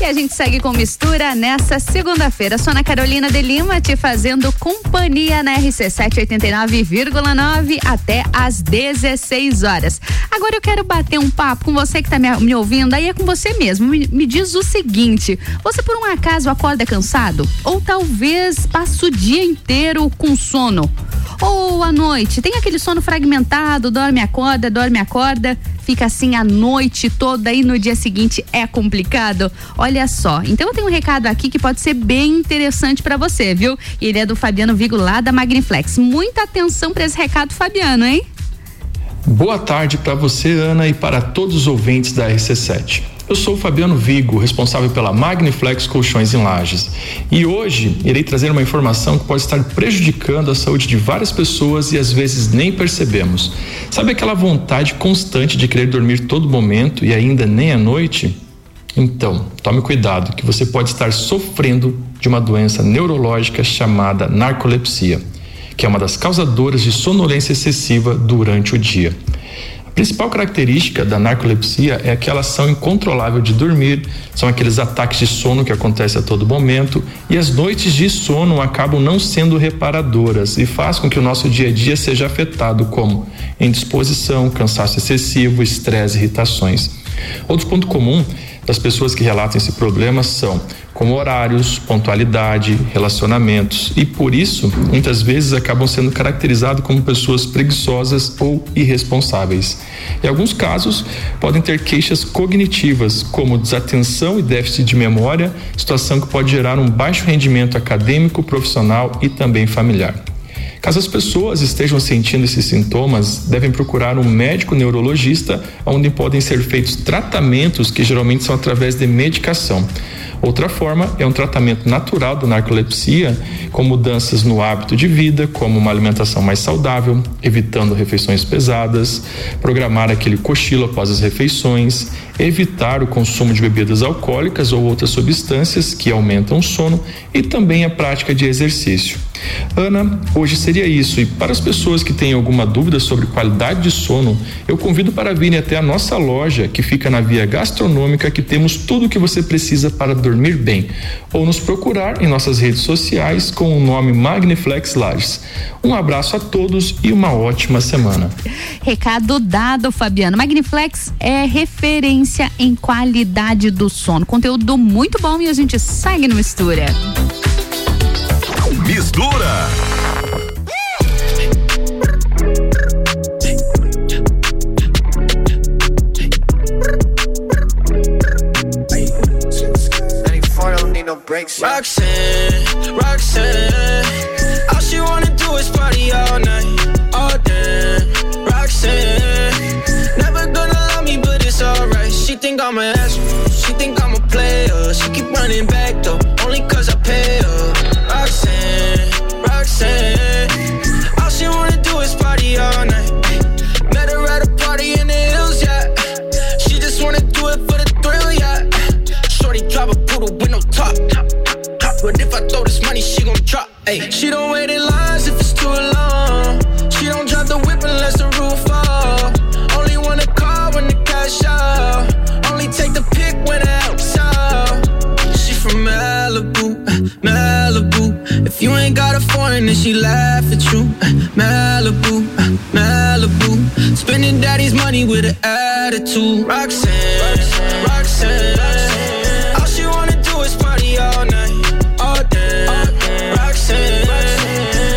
E a gente segue com mistura nessa segunda-feira. Sou Ana Carolina de Lima te fazendo companhia na RC7 89,9 até às 16 horas. Agora eu quero bater um papo com você que está me, me, ouvindo, aí é com você mesmo. Me, me diz o seguinte: você por um acaso acorda cansado? Ou talvez passa o dia inteiro com sono? Ou à noite, tem aquele sono fragmentado, dorme, acorda, dorme, acorda, fica assim a noite toda e no dia seguinte é complicado? Olha só, então eu tenho um recado aqui que pode ser bem interessante para você, viu? Ele é do Fabiano Vigo lá da Magniflex. Muita atenção para esse recado, Fabiano, hein? Boa tarde para você, Ana, e para todos os ouvintes da RC7. Eu sou o Fabiano Vigo, responsável pela Magniflex Colchões em Lages. E hoje irei trazer uma informação que pode estar prejudicando a saúde de várias pessoas e às vezes nem percebemos. Sabe aquela vontade constante de querer dormir todo momento e ainda nem à noite? Então, tome cuidado, que você pode estar sofrendo de uma doença neurológica chamada narcolepsia, que é uma das causadoras de sonolência excessiva durante o dia. Principal característica da narcolepsia é aquela ação incontrolável de dormir, são aqueles ataques de sono que acontecem a todo momento e as noites de sono acabam não sendo reparadoras e faz com que o nosso dia a dia seja afetado como indisposição, cansaço excessivo, estresse, irritações. Outro ponto comum das pessoas que relatam esse problema são como horários, pontualidade, relacionamentos e por isso muitas vezes acabam sendo caracterizados como pessoas preguiçosas ou irresponsáveis. Em alguns casos podem ter queixas cognitivas como desatenção e déficit de memória, situação que pode gerar um baixo rendimento acadêmico, profissional e também familiar. Caso as pessoas estejam sentindo esses sintomas, devem procurar um médico neurologista, onde podem ser feitos tratamentos que geralmente são através de medicação. Outra forma é um tratamento natural da narcolepsia, com mudanças no hábito de vida, como uma alimentação mais saudável, evitando refeições pesadas, programar aquele cochilo após as refeições, evitar o consumo de bebidas alcoólicas ou outras substâncias que aumentam o sono e também a prática de exercício. Ana, hoje seria isso. E para as pessoas que têm alguma dúvida sobre qualidade de sono, eu convido para virem até a nossa loja, que fica na via gastronômica, que temos tudo o que você precisa para dormir bem. Ou nos procurar em nossas redes sociais com o nome Magniflex Lages. Um abraço a todos e uma ótima semana. Recado dado, Fabiano. Magniflex é referência em qualidade do sono. Conteúdo muito bom e a gente segue no Mistura. Mistura. Roxanne, Roxanne, all she wanna do is party all night, all day. Roxanne, never gonna love me, but it's alright. She think I'm an asshole, she think I'm a player. She keep running back though, only cause I pay Roxanne, all she wanna do is party all night. Met her at a party in the hills, yeah. She just wanna do it for the thrill, yeah. Shorty drive a poodle with no top. But if I throw this money, she gon' drop. Ay. She don't wait in lines if it's too long. Got a she laugh at you. Uh, Malibu, uh, Malibu. Spending daddy's money with an attitude. Roxanne, Roxanne. All she wanna do is party all night, all day. Roxanne,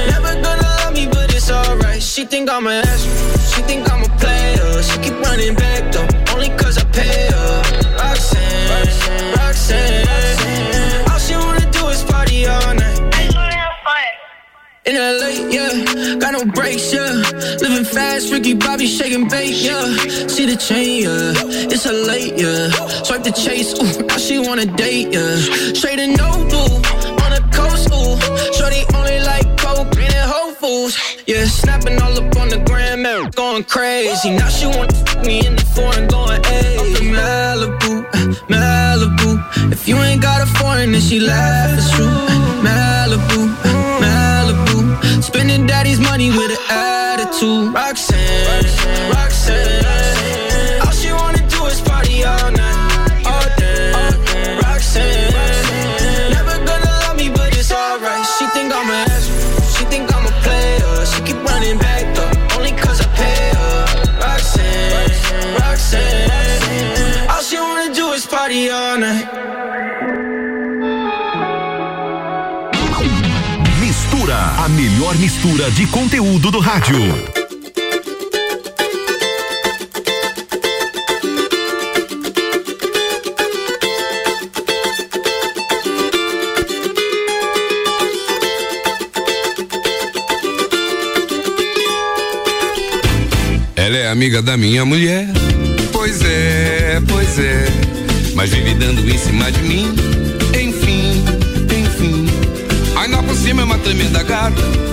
never gonna love me, but it's alright. She think I'm an asshole, she think I'm a player. She keep running back In LA, yeah, got no brakes, yeah. Living fast, Ricky Bobby shaking bait, yeah. See the chain, yeah. It's a late, yeah. Swipe the chase, ooh, now she wanna date, yeah. Straight and no blue, on the coast, ooh. Shorty only like coke and Whole Foods, yeah. Snapping all up on the gram, man, going crazy. Now she wanna f me in the foreign, going, hey. I'm Malibu, Malibu. If you ain't got a foreign, then she laugh, it's true. Malibu. Spending daddy's money with an attitude. Roxanne, Roxanne. Melhor mistura de conteúdo do rádio. Ela é amiga da minha mulher. Pois é, pois é. Mas vive dando em cima de mim. Enfim, enfim. Ainda por cima é uma tremenda gata.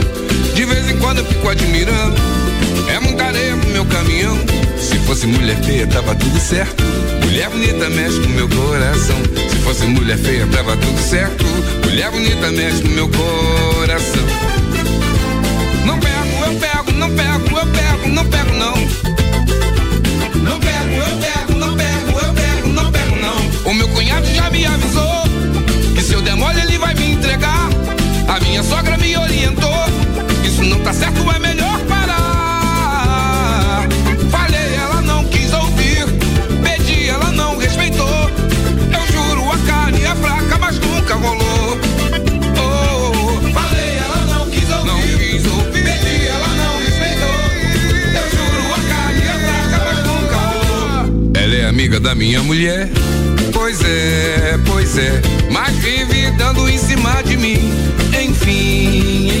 Eu fico admirando. É muita areia pro meu caminhão. Se fosse mulher feia, tava tudo certo. Mulher bonita mexe com meu coração. Se fosse mulher feia, tava tudo certo. Mulher bonita mexe com meu coração. Não pego, eu pego, não pego, eu pego, não pego, não. Não pego, eu pego, não pego, eu pego, não pego, não. O meu cunhado já me avisou que se eu der mole ele vai me entregar. Não tá certo, é melhor parar. Falei, ela não quis ouvir. Pedi, ela não respeitou. Eu juro, a carne é fraca, mas nunca rolou. Oh, falei, ela não quis ouvir. Não quis ouvir. Pedi, ela não respeitou. Eu juro, a carne é fraca, mas nunca rolou. Ela é amiga da minha mulher. Pois é, pois é, mas vive dando em cima de mim. Enfim,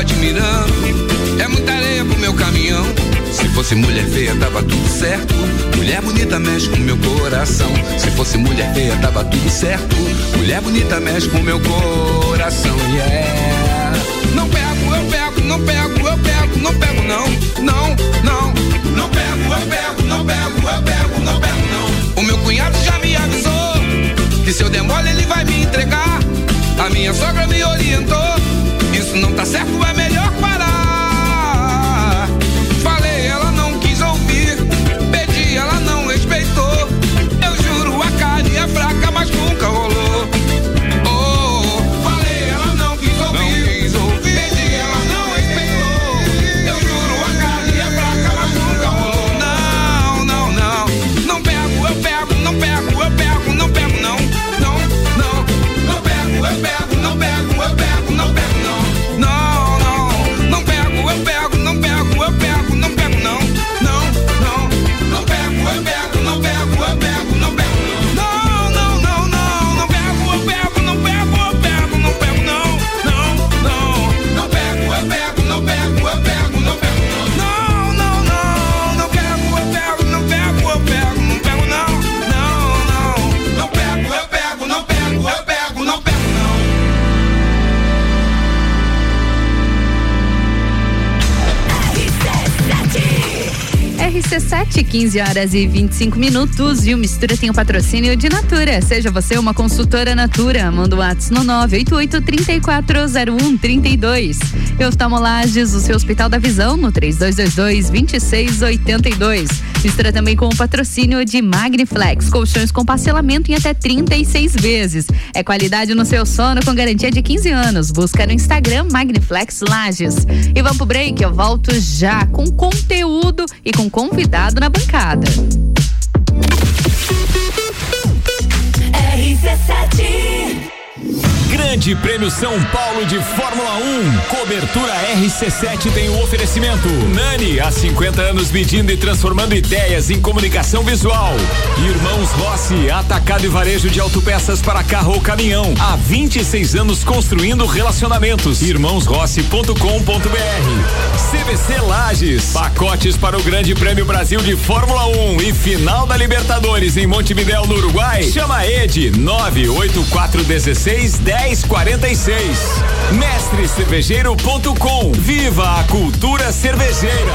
Admirando. É muita areia pro meu caminhão. Se fosse mulher feia, tava tudo certo. Mulher bonita mexe com meu coração. Se fosse mulher feia, tava tudo certo. Mulher bonita mexe com meu coração. Yeah. Não pego, eu pego, não pego, eu pego, não pego, não. Não, não. Não pego, eu pego, não pego, eu pego, não pego, não. O meu cunhado já me avisou que se eu der mole ele vai me entregar. A minha sogra me orientou. Não tá certo, é melhor. 15 horas e 25 minutos. E o Mistura tem o patrocínio de Natura. Seja você uma consultora Natura. Manda o WhatsApp no 988-340132. E oftalmolages, o seu Hospital da Visão, no 3222-2682. Mistura também com o patrocínio de Magniflex. Colchões com parcelamento em até 36 vezes. É qualidade no seu sono com garantia de 15 anos. Busca no Instagram Magniflex Lages. E vamos pro break. Eu volto já com conteúdo e com convidado na bancada. Grande Prêmio São Paulo de Fórmula 1. Cobertura RC7 tem o oferecimento. Nani, há 50 anos medindo e transformando ideias em comunicação visual. Irmãos Rossi, atacado e varejo de autopeças para carro ou caminhão. Há 26 anos construindo relacionamentos. Irmãosrossi.com.br. CVC Lages, pacotes para o Grande Prêmio Brasil de Fórmula 1 e final da Libertadores em Montevidéu, no Uruguai. Chama Ed 98416 1046. Mestrecervejeiro.com. Viva a cultura cervejeira.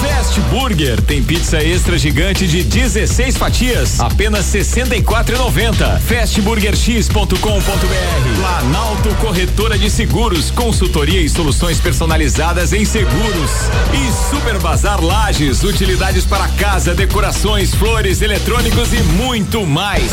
Fast Burger tem pizza extra gigante de 16 fatias, apenas 64,90. Fastburgerx.com.br. Planalto Corretora de Seguros, consultoria e soluções personalizadas em seguros. E Super Bazar Lages, utilidades para casa, decorações, flores, eletrônicos e muito mais.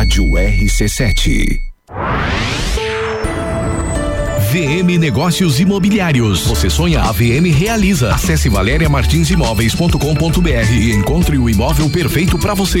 Rádio RC7. VM Negócios Imobiliários. Você sonha, a VM realiza. Acesse valeriamartinsimóveis.com.br e encontre o imóvel perfeito para você.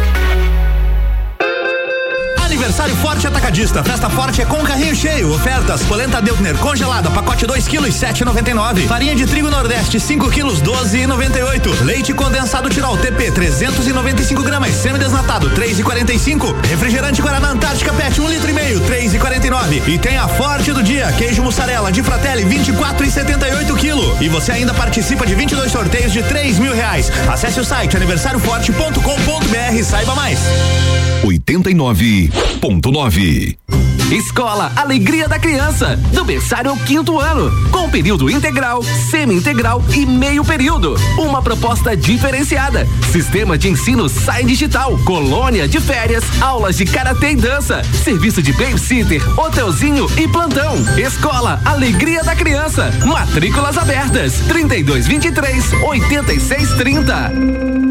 Aniversário Forte Atacadista. Festa Forte é com carrinho cheio. Ofertas: polenta Deltner congelada, pacote 2 kg 7,99. Farinha de trigo Nordeste 5 kg 12,98. Leite condensado Tirol TP 395 gramas, semi-desnatado 3,45. Refrigerante Guaraná Antártica PET 1 um litro e meio 3,49. E tem a Forte do dia, queijo mussarela de Fratelli 24,78 kg. E você ainda participa de 22 sorteios de 3 mil reais. Acesse o site aniversarioforte.com.br saiba mais. 89.9. Escola Alegria da Criança, do berçário ao quinto ano, com período integral, semi-integral e meio período. Uma proposta diferenciada. Sistema de ensino Sai Digital, colônia de férias, aulas de karatê e dança, serviço de babysitter, hotelzinho e plantão. Escola Alegria da Criança, matrículas abertas. 3223 8630.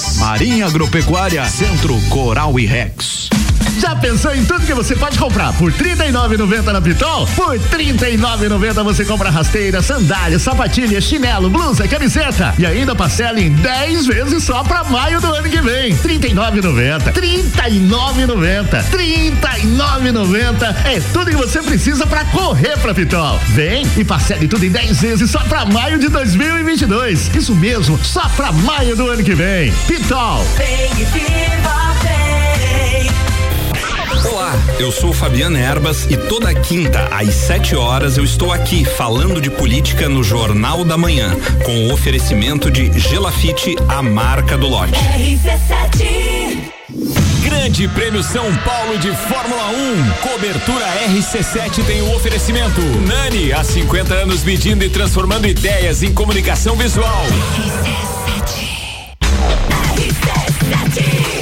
Marinha Agropecuária, Centro Coral e Rex. Já pensou em tudo que você pode comprar por R$ 39,90 na Pitol? Por R$ 39,90 você compra rasteira, sandália, sapatilha, chinelo, blusa, camiseta e ainda parcela em 10 vezes só pra maio do ano que vem. R$ 39,90. R$ 39,90. R$ 39,90 é tudo que você precisa pra correr pra Pitol. Vem e parcele tudo em 10 vezes só pra maio de 2022. Isso mesmo, só pra maio do ano que vem. Pitol. Vem e eu sou Fabiana Erbas e toda quinta às 7 horas eu estou aqui falando de política no Jornal da Manhã, com o oferecimento de Gelafite, a marca do lote. Grande Prêmio São Paulo de Fórmula 1. Cobertura RC7 tem o oferecimento. Nani, há 50 anos medindo e transformando ideias em comunicação visual. RC7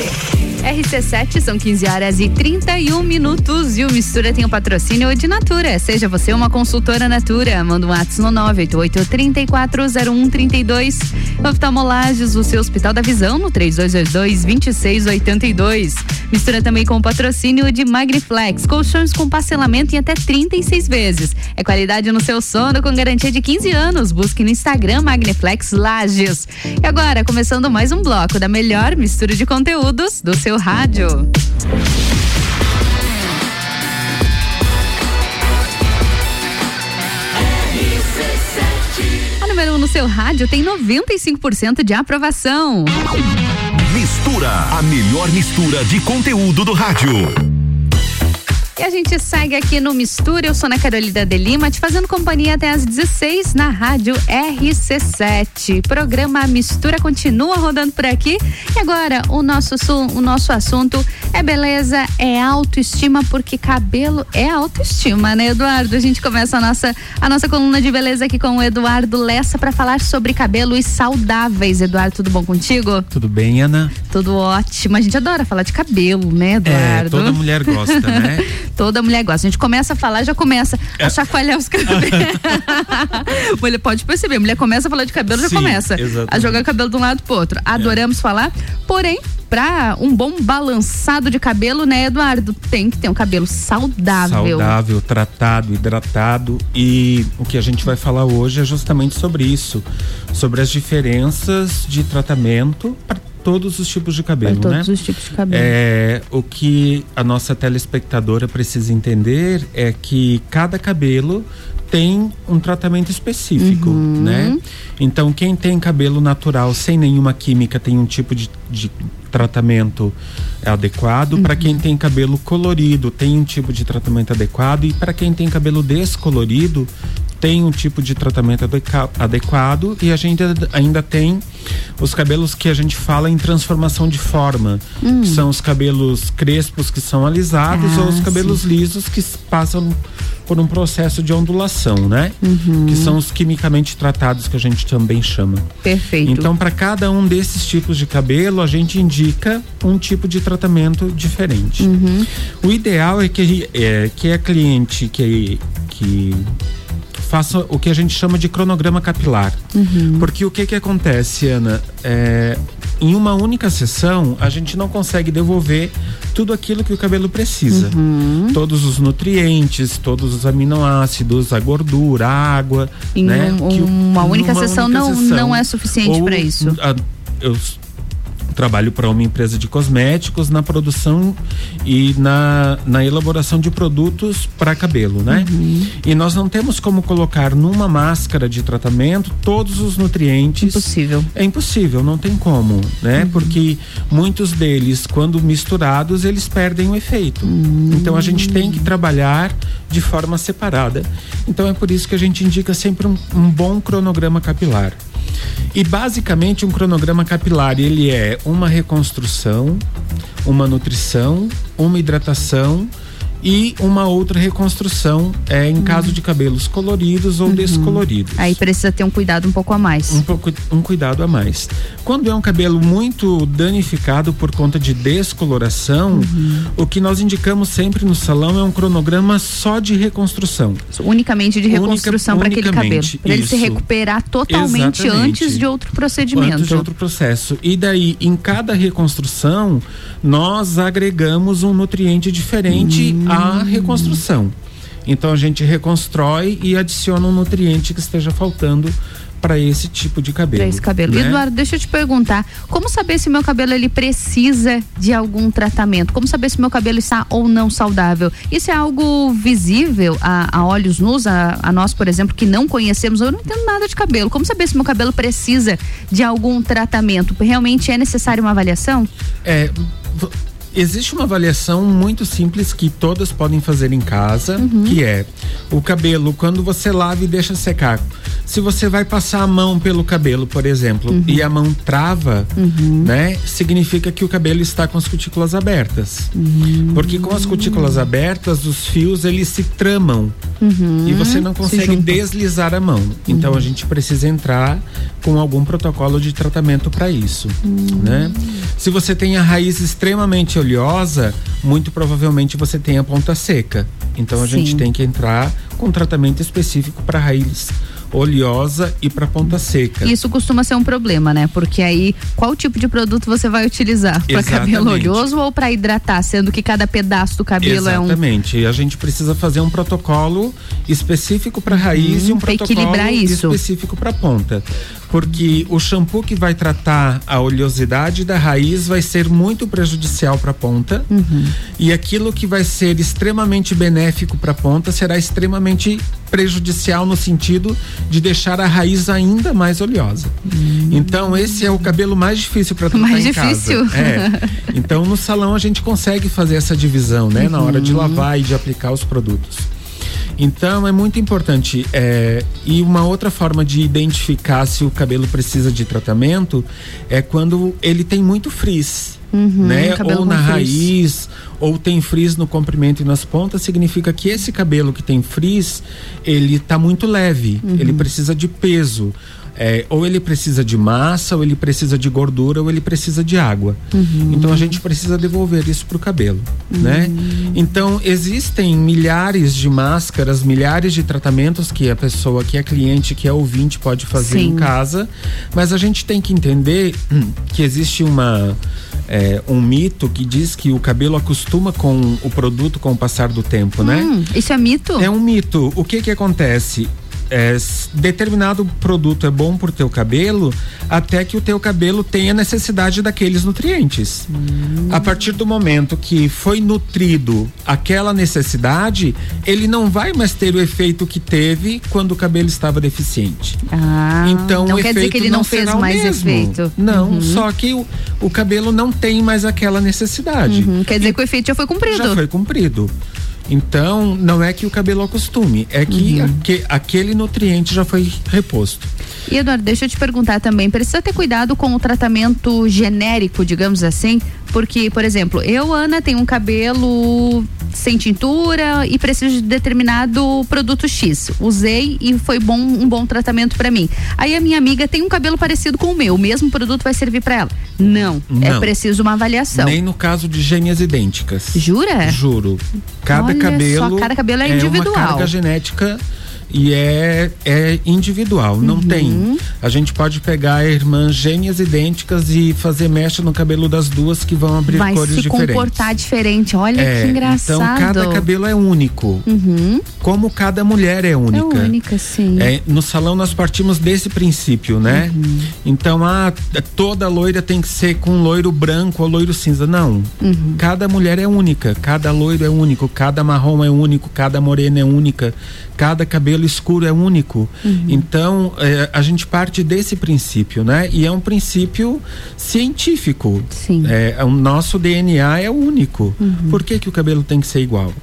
são 15 horas e 31 minutos e o Mistura tem o patrocínio de Natura. Seja você uma consultora Natura, manda um WhatsApp no 988-340132. Oftalmolages, o seu Hospital da Visão no 3222-2682. Mistura também com o patrocínio de Magniflex, colchões com parcelamento em até 36 vezes. É qualidade no seu sono com garantia de 15 anos. Busque no Instagram Magniflex Lages. E agora, começando mais um bloco da melhor mistura de conteúdos do seu rádio. A número 1 um no seu rádio tem 95% de aprovação. Mistura, a melhor mistura de conteúdo do rádio. E a gente segue aqui no Mistura. Eu sou Ana Carolina de Lima, te fazendo companhia até às 16 na rádio RC7. Programa Mistura continua rodando por aqui. E agora, o nosso, o nosso assunto é beleza, é autoestima, porque cabelo é autoestima, né, Eduardo? A gente começa a nossa, a nossa coluna de beleza aqui com o Eduardo Lessa para falar sobre cabelos saudáveis. Eduardo, tudo bom contigo? Tudo bem, Ana? Tudo ótimo. A gente adora falar de cabelo, né, Eduardo? É, toda mulher gosta, né? *laughs* toda mulher gosta. A gente começa a falar, já começa é. a chacoalhar os cabelos. *laughs* mulher pode perceber, mulher começa a falar de cabelo, Sim, já começa exatamente. a jogar o cabelo de um lado pro outro. Adoramos é. falar, porém, para um bom balançado de cabelo, né, Eduardo? Tem que ter um cabelo saudável. Saudável, tratado, hidratado. E o que a gente vai falar hoje é justamente sobre isso, sobre as diferenças de tratamento todos os tipos de cabelo, para todos né? os tipos de cabelo. É, o que a nossa telespectadora precisa entender é que cada cabelo tem um tratamento específico, uhum. né? Então, quem tem cabelo natural sem nenhuma química tem um tipo de, de tratamento adequado. Uhum. Para quem tem cabelo colorido, tem um tipo de tratamento adequado. E para quem tem cabelo descolorido, tem um tipo de tratamento adequado e a gente ainda tem os cabelos que a gente fala em transformação de forma, hum. que são os cabelos crespos que são alisados ah, ou os cabelos sim. lisos que passam por um processo de ondulação, né? Uhum. Que são os quimicamente tratados que a gente também chama. Perfeito. Então, para cada um desses tipos de cabelo, a gente indica um tipo de tratamento diferente. Uhum. O ideal é que, é, que a cliente que, que faça o que a gente chama de cronograma capilar. Uhum. Porque o que que acontece, Ana? É, em uma única sessão, a gente não consegue devolver tudo aquilo que o cabelo precisa. Uhum. Todos os nutrientes, todos os aminoácidos, a gordura, a água. Em né? um, uma, única sessão, única não, sessão não é suficiente para isso. A, eu trabalho para uma empresa de cosméticos na produção e na, na elaboração de produtos para cabelo, né? Uhum. E nós não temos como colocar numa máscara de tratamento todos os nutrientes. Impossível. É impossível, não tem como, né? Uhum. Porque muitos deles, quando misturados, eles perdem o efeito. Uhum. Então a gente tem que trabalhar de forma separada. Então é por isso que a gente indica sempre um, um bom cronograma capilar. E basicamente um cronograma capilar, ele é uma reconstrução, uma nutrição, uma hidratação e uma outra reconstrução é, em uhum. caso de cabelos coloridos ou uhum. descoloridos. Aí precisa ter um cuidado um pouco a mais. Um pouco um cuidado a mais. Quando é um cabelo muito danificado por conta de descoloração, uhum. o que nós indicamos sempre no salão é um cronograma só de reconstrução. Unicamente de reconstrução para aquele cabelo, para ele se recuperar totalmente Exatamente. antes de outro procedimento. Antes de outro processo. E daí, em cada reconstrução, nós agregamos um nutriente diferente hum a reconstrução. Então a gente reconstrói e adiciona um nutriente que esteja faltando para esse tipo de cabelo. Para esse cabelo. Né? Eduardo, deixa eu te perguntar, como saber se meu cabelo ele precisa de algum tratamento? Como saber se meu cabelo está ou não saudável? Isso é algo visível a, a olhos nus, a, a, nós, por exemplo, que não conhecemos, eu não entendo nada de cabelo. Como saber se meu cabelo precisa de algum tratamento? Realmente é necessário uma avaliação? É, Existe uma avaliação muito simples que todas podem fazer em casa, uhum. que é o cabelo, quando você lava e deixa secar. Se você vai passar a mão pelo cabelo, por exemplo, uhum. e a mão trava, uhum. né? Significa que o cabelo está com as cutículas abertas. Porque com as cutículas abertas, os fios eles se tramam e você não consegue deslizar a mão. Então a gente precisa entrar com algum protocolo de tratamento para isso, né? Se você tem a raiz extremamente oleosa, muito provavelmente você tem a ponta seca. Então a Sim. gente tem que entrar com tratamento específico para raiz oleosa e para ponta seca. Isso costuma ser um problema, né? Porque aí qual tipo de produto você vai utilizar? Para cabelo oleoso ou para hidratar, sendo que cada pedaço do cabelo Exatamente. é um Exatamente. A gente precisa fazer um protocolo específico para raiz uhum, e um protocolo específico para ponta. Porque o shampoo que vai tratar a oleosidade da raiz vai ser muito prejudicial para a ponta. E aquilo que vai ser extremamente benéfico para a ponta será extremamente prejudicial no sentido de deixar a raiz ainda mais oleosa. Então esse é o cabelo mais difícil para tratar Mais em difícil. casa. É. Então no salão a gente consegue fazer essa divisão, né, na hora de lavar e de aplicar os produtos. Então é muito importante. é, e uma outra forma de identificar se o cabelo precisa de tratamento é quando ele tem muito frizz. né? cabelo Ou na frizz. raiz, ou tem frizz no comprimento e nas pontas, significa que esse cabelo que tem frizz, ele tá muito leve, ele precisa de peso. É, ou ele precisa de massa, ou ele precisa de gordura, ou ele precisa de água. Então a gente precisa devolver isso pro cabelo, né? Então existem milhares de máscaras, milhares de tratamentos que a pessoa, que é cliente, que é ouvinte pode fazer Sim. em casa, mas a gente tem que entender *clears throat* que existe uma é, um mito que diz que o cabelo acostuma com o produto com o passar do tempo, né? Hum, isso é mito? É um mito. O que que acontece? É, determinado produto é bom pro teu cabelo até que o teu cabelo tenha necessidade daqueles nutrientes. A partir do momento que foi nutrido aquela necessidade, ele não vai mais ter o efeito que teve quando o cabelo estava deficiente. Ah, Então não o quer dizer que ele não, fez será o mais mesmo. efeito. Não, Uhum. só que o, o cabelo não tem mais aquela necessidade. Uhum, Quer dizer que o efeito já foi cumprido. Já foi cumprido. Então, não é que o cabelo acostume, é que Uhum. aque- aquele nutriente já foi reposto. E Eduardo, deixa eu te perguntar também, precisa ter cuidado com o tratamento genérico, digamos assim, porque, por exemplo, eu, Ana, tenho um cabelo sem tintura e preciso de determinado produto X. Usei e foi bom, um bom tratamento pra mim. Aí a minha amiga tem um cabelo parecido com o meu, o mesmo produto vai servir pra ela? Não, é Não. preciso uma avaliação. Nem no caso de gêmeas idênticas. Jura? Juro. Cada Olha cabelo. só, cada cabelo é uma individual. carga genética e é, é individual, não Uhum. tem. A gente pode pegar irmãs gêmeas idênticas e fazer mecha no cabelo das duas que vão abrir vai cores se diferentes. comportar diferente. Olha É, que engraçado. Então cada cabelo é único. Uhum. Como cada mulher é única. É única, sim. É, no salão nós partimos desse princípio, né? Uhum. Então, ah, toda loira tem que ser com loiro branco ou loiro cinza. Não. Uhum. Cada mulher é única, cada loiro é único, cada marrom é único, cada morena é única, cada cabelo escuro é único. Uhum. Então, é, a gente parte desse princípio, né? E é um princípio científico. Sim. É, o nosso DNA é único. Uhum. Por que, que o cabelo tem que ser igual?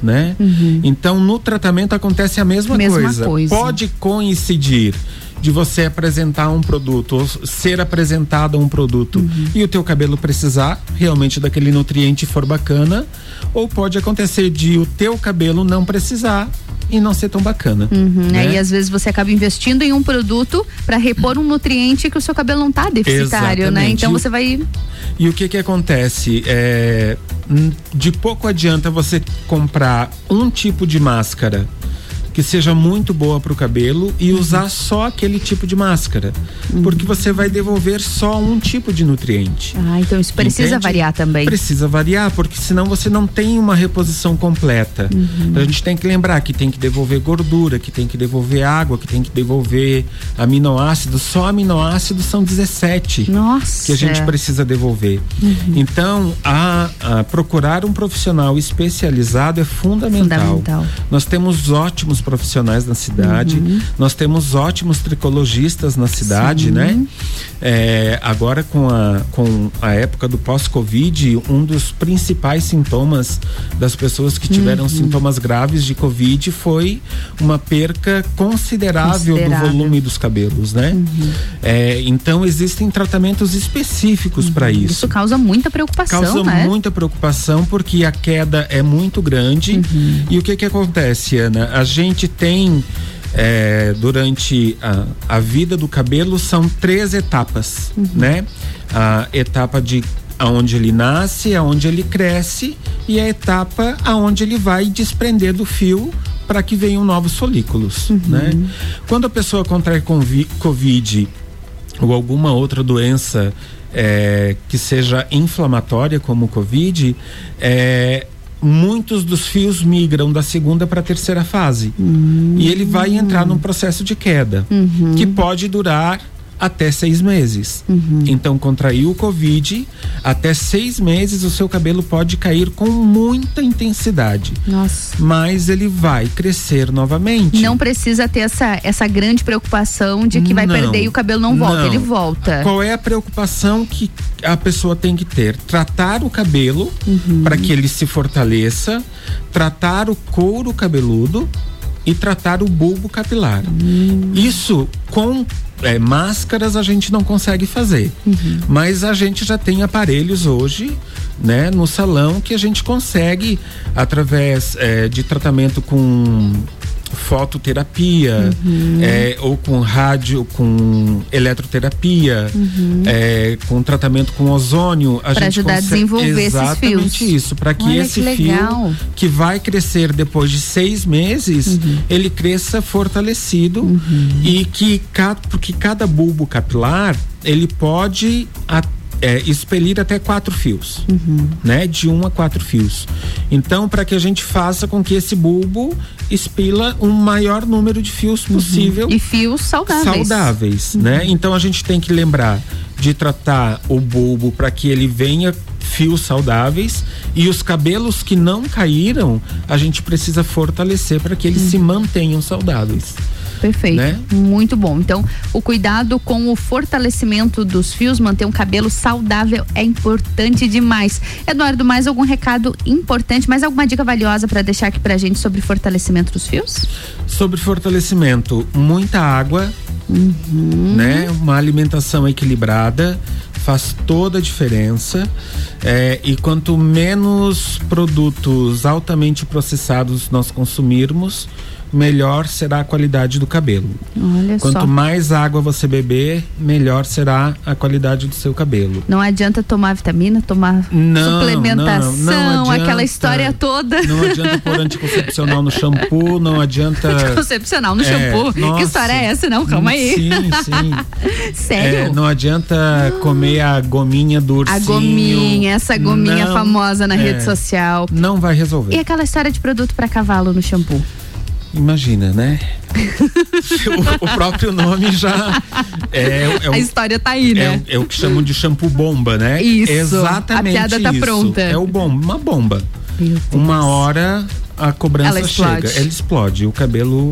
Né? Então, no tratamento acontece a mesma, Uhum. Mesma coisa. coisa. Pode coincidir de você apresentar um produto, ou ser apresentado um produto Uhum. e o teu cabelo precisar realmente daquele nutriente for bacana, ou pode acontecer de o teu cabelo não precisar e não ser tão bacana. Uhum, né? né? E às vezes você acaba investindo em um produto para repor um nutriente que o seu cabelo não tá deficitário, né? Exatamente. Então E o- você vai. E o que que acontece? É, de pouco adianta você comprar um tipo de máscara que seja muito boa para o cabelo e Uhum. usar só aquele tipo de máscara, porque você vai devolver só um tipo de nutriente. Ah, então isso precisa Entende? variar também. Precisa variar, porque senão você não tem uma reposição completa. Uhum. A gente tem que lembrar que tem que devolver gordura, que tem que devolver água, que tem que devolver aminoácidos. Só aminoácidos são 17 Nossa. que a gente precisa devolver. Uhum. Então, a, a procurar um profissional especializado é fundamental. Fundamental. Nós temos ótimos profissionais na cidade, Uhum. nós temos ótimos tricologistas na cidade, Sim. né? É, agora com a, com a época do pós-Covid, um dos principais sintomas das pessoas que tiveram Uhum. sintomas graves de Covid foi uma perca considerável, Considerável. do volume dos cabelos, né? É, então existem tratamentos específicos para isso. Isso causa muita preocupação, Causa né? muita preocupação porque a queda é muito grande. Uhum. E o que que acontece, Ana? A gente tem é, durante a, a vida do cabelo são três etapas, Uhum. né? A etapa de aonde ele nasce, aonde ele cresce e a etapa aonde ele vai desprender do fio para que venham novos folículos, Uhum. né? Quando a pessoa contrai covid ou alguma outra doença é, que seja inflamatória, como o Covid, é, muitos dos fios migram da segunda para a terceira fase. E ele vai entrar num processo de queda, que pode durar até seis meses. Então, contraiu o Covid, até seis meses o seu cabelo pode cair com muita intensidade. Nossa. Mas ele vai crescer novamente. Não precisa ter essa, essa grande preocupação de que vai Não, perder e o cabelo não volta, não. ele volta. Qual é a preocupação que a pessoa tem que ter? Tratar o cabelo Uhum. para que ele se fortaleça, tratar o couro cabeludo e tratar o bulbo capilar. Hum. Isso com é, máscaras a gente não consegue fazer, Uhum. mas a gente já tem aparelhos hoje, né, no salão que a gente consegue através é, de tratamento com fototerapia Uhum. é, ou com rádio, com eletroterapia, Uhum. é, com tratamento com ozônio, a Pra gente ajudar a desenvolver esses exatamente fios. isso, para que Olha esse que fio que vai crescer depois de seis meses, ele cresça fortalecido e que porque cada bulbo capilar ele pode a- é, expelir até quatro fios, né? De um a quatro fios. Então, para que a gente faça com que esse bulbo expila um maior número de fios possível E fios saudáveis. saudáveis, né? Então a gente tem que lembrar de tratar o bulbo para que ele venha fios saudáveis e os cabelos que não caíram, a gente precisa fortalecer para que eles se mantenham saudáveis. Perfeito. Né? Muito bom. Então, o cuidado com o fortalecimento dos fios, manter um cabelo saudável é importante demais. Eduardo, mais algum recado importante, mais alguma dica valiosa para deixar aqui pra gente sobre fortalecimento dos fios? Sobre fortalecimento, muita água, Uhum. né? Uma alimentação equilibrada faz toda a diferença. É, e quanto menos produtos altamente processados nós consumirmos, melhor será a qualidade do cabelo. Olha Quanto só. mais água você beber, melhor será a qualidade do seu cabelo. Não adianta tomar vitamina, tomar Não, suplementação, não, não adianta. aquela história toda. Não adianta pôr *laughs* anticoncepcional no shampoo, não adianta. Concepcional no É, shampoo. Que nossa. história é essa? Não, calma aí. Sim, sim. *laughs* Sério? É, não adianta comer a gominha do ursinho. A gominha, essa gominha famosa na é, rede social. Não vai resolver. E aquela história de produto para cavalo no shampoo? Imagina, né? *laughs* o, o próprio nome já é, é o- A história tá aí, né? É, o- é o que chamam de shampoo bomba, né? Isso, Exatamente a piada tá isso. pronta. É o bom, uma bomba. Uma hora a cobrança Ela chega, ela explode. O cabelo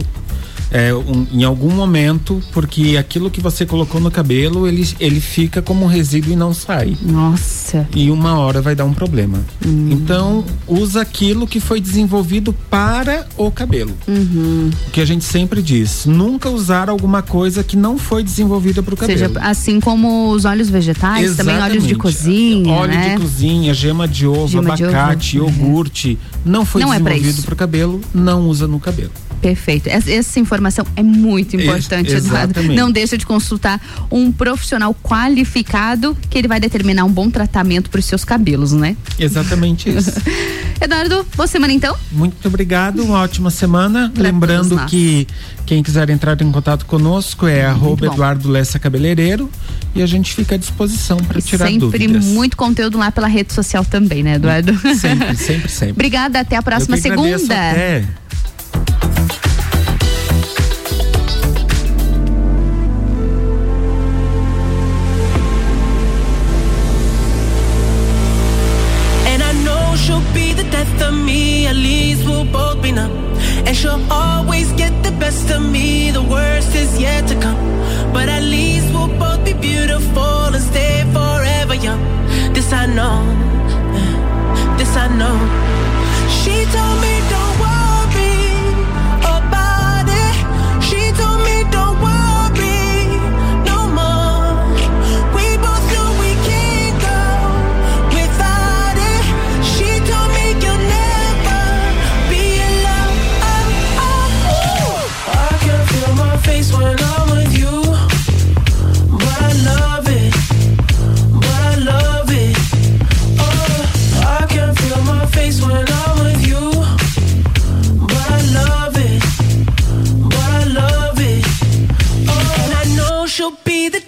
é, um- em algum momento, porque aquilo que você colocou no cabelo, ele, ele fica como um resíduo e não sai. Nossa. E uma hora vai dar um problema. Então, usa aquilo que foi desenvolvido para o cabelo. Uhum. O que a gente sempre diz, nunca usar alguma coisa que não foi desenvolvida para o cabelo. Seja assim como os óleos vegetais, também óleos de Exatamente. cozinha, Óleo né? de cozinha, gema de ovo, Gema de abacate, ovo, iogurte. Não foi Não é desenvolvido isso. para o cabelo, não usa no cabelo. Perfeito. Essa, informação é muito importante, Ex- Eduardo. Não deixa de consultar um profissional qualificado que ele vai determinar um bom tratamento para os seus cabelos, né? Exatamente isso. *laughs* Eduardo, boa semana então? Muito obrigado, uma ótima semana. Pra Lembrando que quem quiser entrar em contato conosco é arroba. Eduardo Lessa Cabeleireiro e a gente fica à disposição para tirar Sempre dúvidas. muito conteúdo lá pela rede social também, né, Eduardo? Sempre, sempre, sempre. *laughs* Obrigada, até a próxima que agradeço, segunda. até.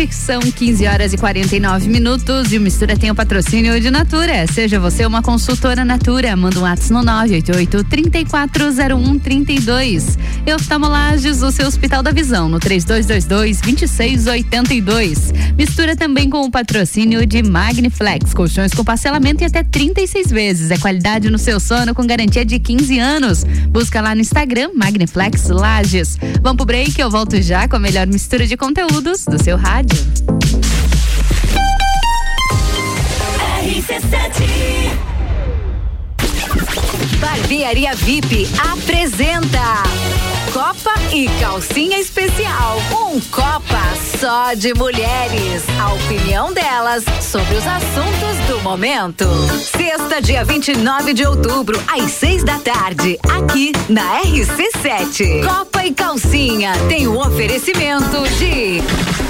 RC7, são 15 horas e 49 minutos e o Mistura tem o patrocínio de Natura. Seja você uma consultora Natura, manda um WhatsApp no 988 340132. E oftalmolages, o seu Hospital da Visão, no 3222 2682. Mistura também com o patrocínio de Magniflex, colchões com parcelamento em até 36 vezes. É qualidade no seu sono com garantia de 15 anos. Busca lá no Instagram, Magniflex Lages. Vamos pro break, eu volto já com a melhor mistura de conteúdos do seu rádio. Barbearia VIP apresenta Copa e Calcinha Especial. Um Copa só de mulheres. A opinião delas sobre os assuntos do momento. Sexta, dia 29 de outubro, às seis da tarde, aqui na RC7. Copa e Calcinha tem o oferecimento de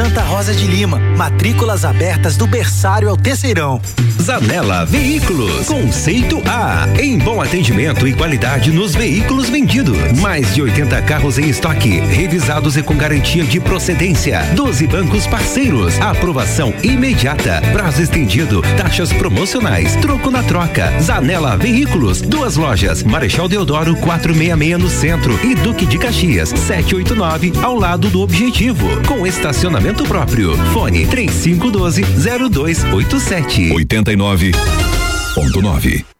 Santa Rosa de Lima, matrículas abertas do berçário ao terceirão. Zanela Veículos, conceito A, em bom atendimento e qualidade nos veículos vendidos. Mais de 80 carros em estoque, revisados e com garantia de procedência. 12 bancos parceiros, aprovação imediata, prazo estendido, taxas promocionais, troco na troca. Zanela Veículos, duas lojas, Marechal Deodoro 466 no centro. E Duque de Caxias 789 ao lado do Objetivo, com estacionamento próprio. Fone 3512 0287. 89.9.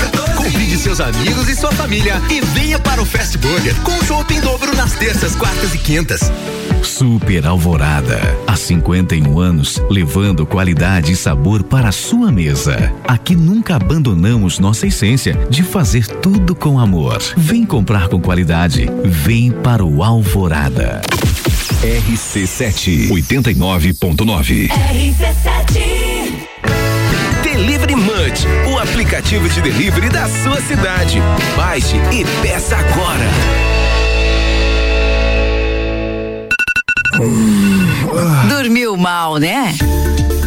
Convide seus amigos e sua família e venha para o Fast Burger com chopp em dobro nas terças, quartas e quintas. Super Alvorada. Há 51 anos, levando qualidade e sabor para a sua mesa. Aqui nunca abandonamos nossa essência de fazer tudo com amor. Vem comprar com qualidade. Vem para o Alvorada. RC7 89.9. RC7 Delivery Munch, o aplicativo de delivery da sua cidade. Baixe e peça agora. Dormiu mal, né?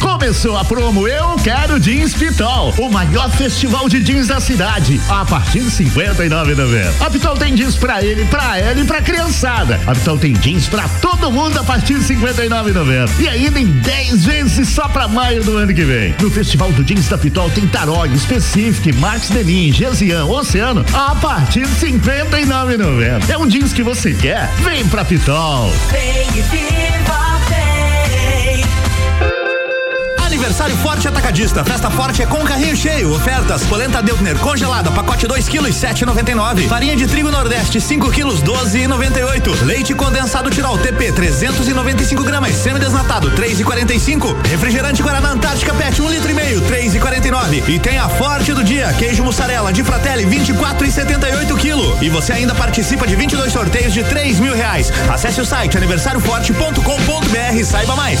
Começou a promo Eu Quero Jeans Pitol, o maior festival de jeans da cidade, a partir de 59,90. A Pitol tem jeans pra ele, pra ela e pra criançada. A Pitol tem jeans pra todo mundo a partir de 59,90. E ainda em 10 vezes só pra maio do ano que vem. No Festival do Jeans da Pitol tem Tarog, Specific, Max Denim, Gesian, Oceano a partir de 59,90. É um jeans que você quer? Vem pra Pitol. Vem e viva, Aniversário Forte Atacadista. Festa Forte é com carrinho cheio. Ofertas: polenta Deltner congelada, pacote 2 kg 7,99. Farinha de trigo Nordeste 5 kg 12,98. Leite condensado Tirol TP 395 gramas, semi-desnatado 3,45. Refrigerante Guaraná Antártica PET 1 um litro e meio 3,49. E tem a Forte do dia, queijo mussarela de Fratelli 24,78 kg. E você ainda participa de 22 sorteios de 3 mil reais. Acesse o site aniversarioforte.com.br e saiba mais.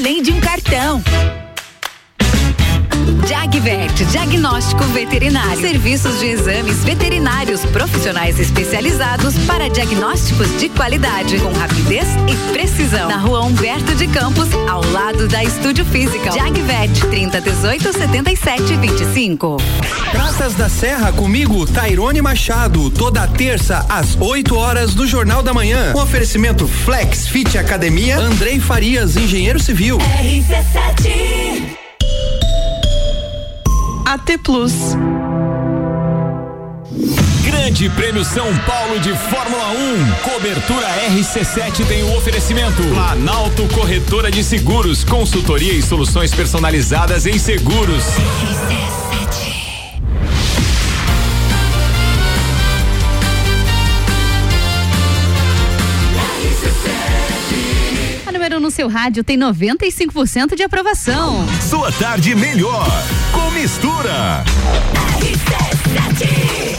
de um cartão. Jagvet, diagnóstico veterinário. Serviços de exames veterinários profissionais especializados para diagnósticos de qualidade, com rapidez e precisão. Na rua Humberto de Campos, ao lado da Estúdio Física. Jagvet, 30 18 77 25. Praças da Serra comigo, Tairone Machado, toda terça às 8 horas do Jornal da Manhã. Com oferecimento Flex Fit Academia, Andrei Farias, engenheiro civil. RC7 AT Plus. Grande Prêmio São Paulo de Fórmula 1. Cobertura RC7 tem o um oferecimento. Planalto Corretora de Seguros, consultoria e soluções personalizadas em seguros. RC7. Seu rádio tem 95% de aprovação. Sua tarde melhor com mistura. RC7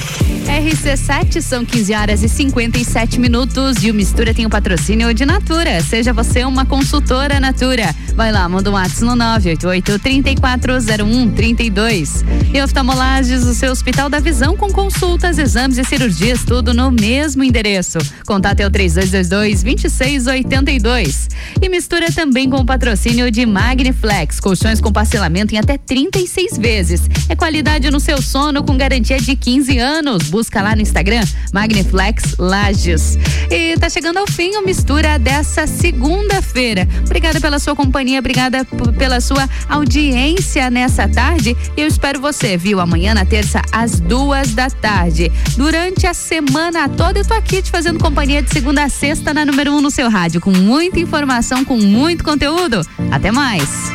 são 15 horas e 57 minutos e o Mistura tem o patrocínio de Natura. Seja você uma consultora Natura. Vai lá, manda um WhatsApp no 988 3401 32. E oftalmolages, o seu Hospital da Visão com consultas, exames e cirurgias, tudo no mesmo endereço. Contato é o 3222 2682. E mistura também com o patrocínio de Magniflex, colchões com parcelamento em até 36 vezes. É qualidade no seu sono com garantia de 15 anos. Busca lá no Instagram Magniflex Lages. E tá chegando ao fim o mistura dessa segunda-feira. Obrigada pela sua companhia, obrigada pela sua audiência nessa tarde. Eu espero você, viu? Amanhã na terça às duas da tarde. Durante a semana toda eu tô aqui te fazendo companhia de segunda a sexta na número um no seu rádio, com muita informação, com muito conteúdo. Até mais.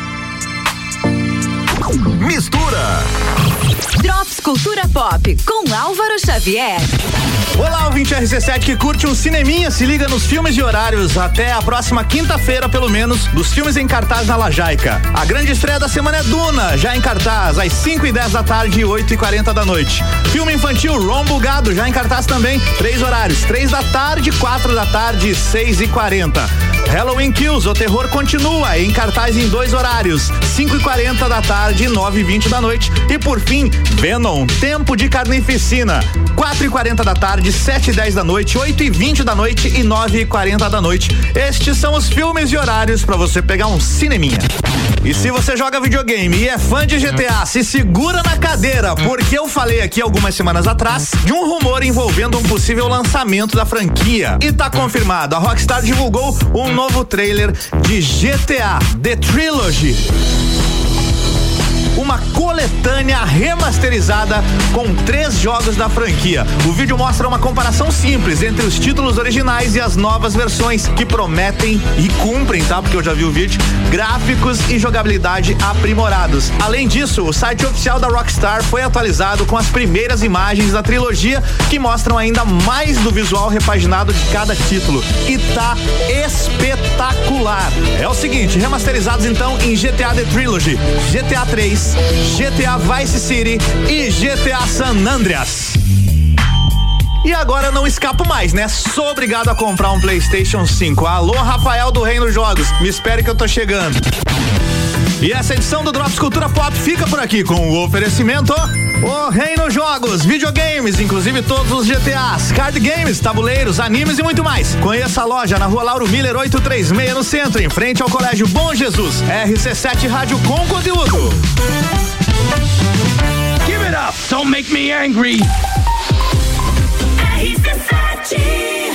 Mistura. Drops Cultura Pop com Álvaro Xavier. Olá, ouvinte RC7 que curte um cineminha, se liga nos filmes e horários até a próxima quinta-feira, pelo menos, dos filmes em cartaz na Lajaica. A grande estreia da semana é Duna, já em cartaz, às 5 e 10 da tarde e 8 e 40 da noite. Filme infantil Rombo Gado, já em cartaz também, três horários, 3 da tarde, 4 da tarde e 6 e 40. Halloween Kills, o terror continua, em cartaz em dois horários, 5 e 40 da tarde e 9 e 20 da noite. E por fim, Venom, Tempo de Carnificina, 4 e 40 da tarde, 7 e 10 da noite, 8 e 20 da noite e 9 e 40 da noite. Estes são os filmes e horários para você pegar um cineminha. E se você joga videogame e é fã de GTA, se segura na cadeira, porque eu falei aqui algumas semanas atrás de um rumor envolvendo um possível lançamento da franquia. E tá confirmado, a Rockstar divulgou um novo trailer de GTA The Trilogy uma coletânea remasterizada com três jogos da franquia. O vídeo mostra uma comparação simples entre os títulos originais e as novas versões que prometem e cumprem, tá? Porque eu já vi o vídeo, gráficos e jogabilidade aprimorados. Além disso, o site oficial da Rockstar foi atualizado com as primeiras imagens da trilogia que mostram ainda mais do visual repaginado de cada título. E tá espetacular. É o seguinte, remasterizados então em GTA The Trilogy, GTA 3, GTA Vice City e GTA San Andreas. E agora não escapo mais, né? Sou obrigado a comprar um PlayStation 5. Alô, Rafael do Reino Jogos, me espere que eu tô chegando. E essa edição do Drops Cultura Pop fica por aqui com o oferecimento O Reino Jogos, videogames, inclusive todos os GTAs, card games, tabuleiros, animes e muito mais. Conheça a loja na rua Lauro Miller 836 no centro, em frente ao Colégio Bom Jesus. RC7 Rádio com conteúdo. Give it up, don't make me angry. RC7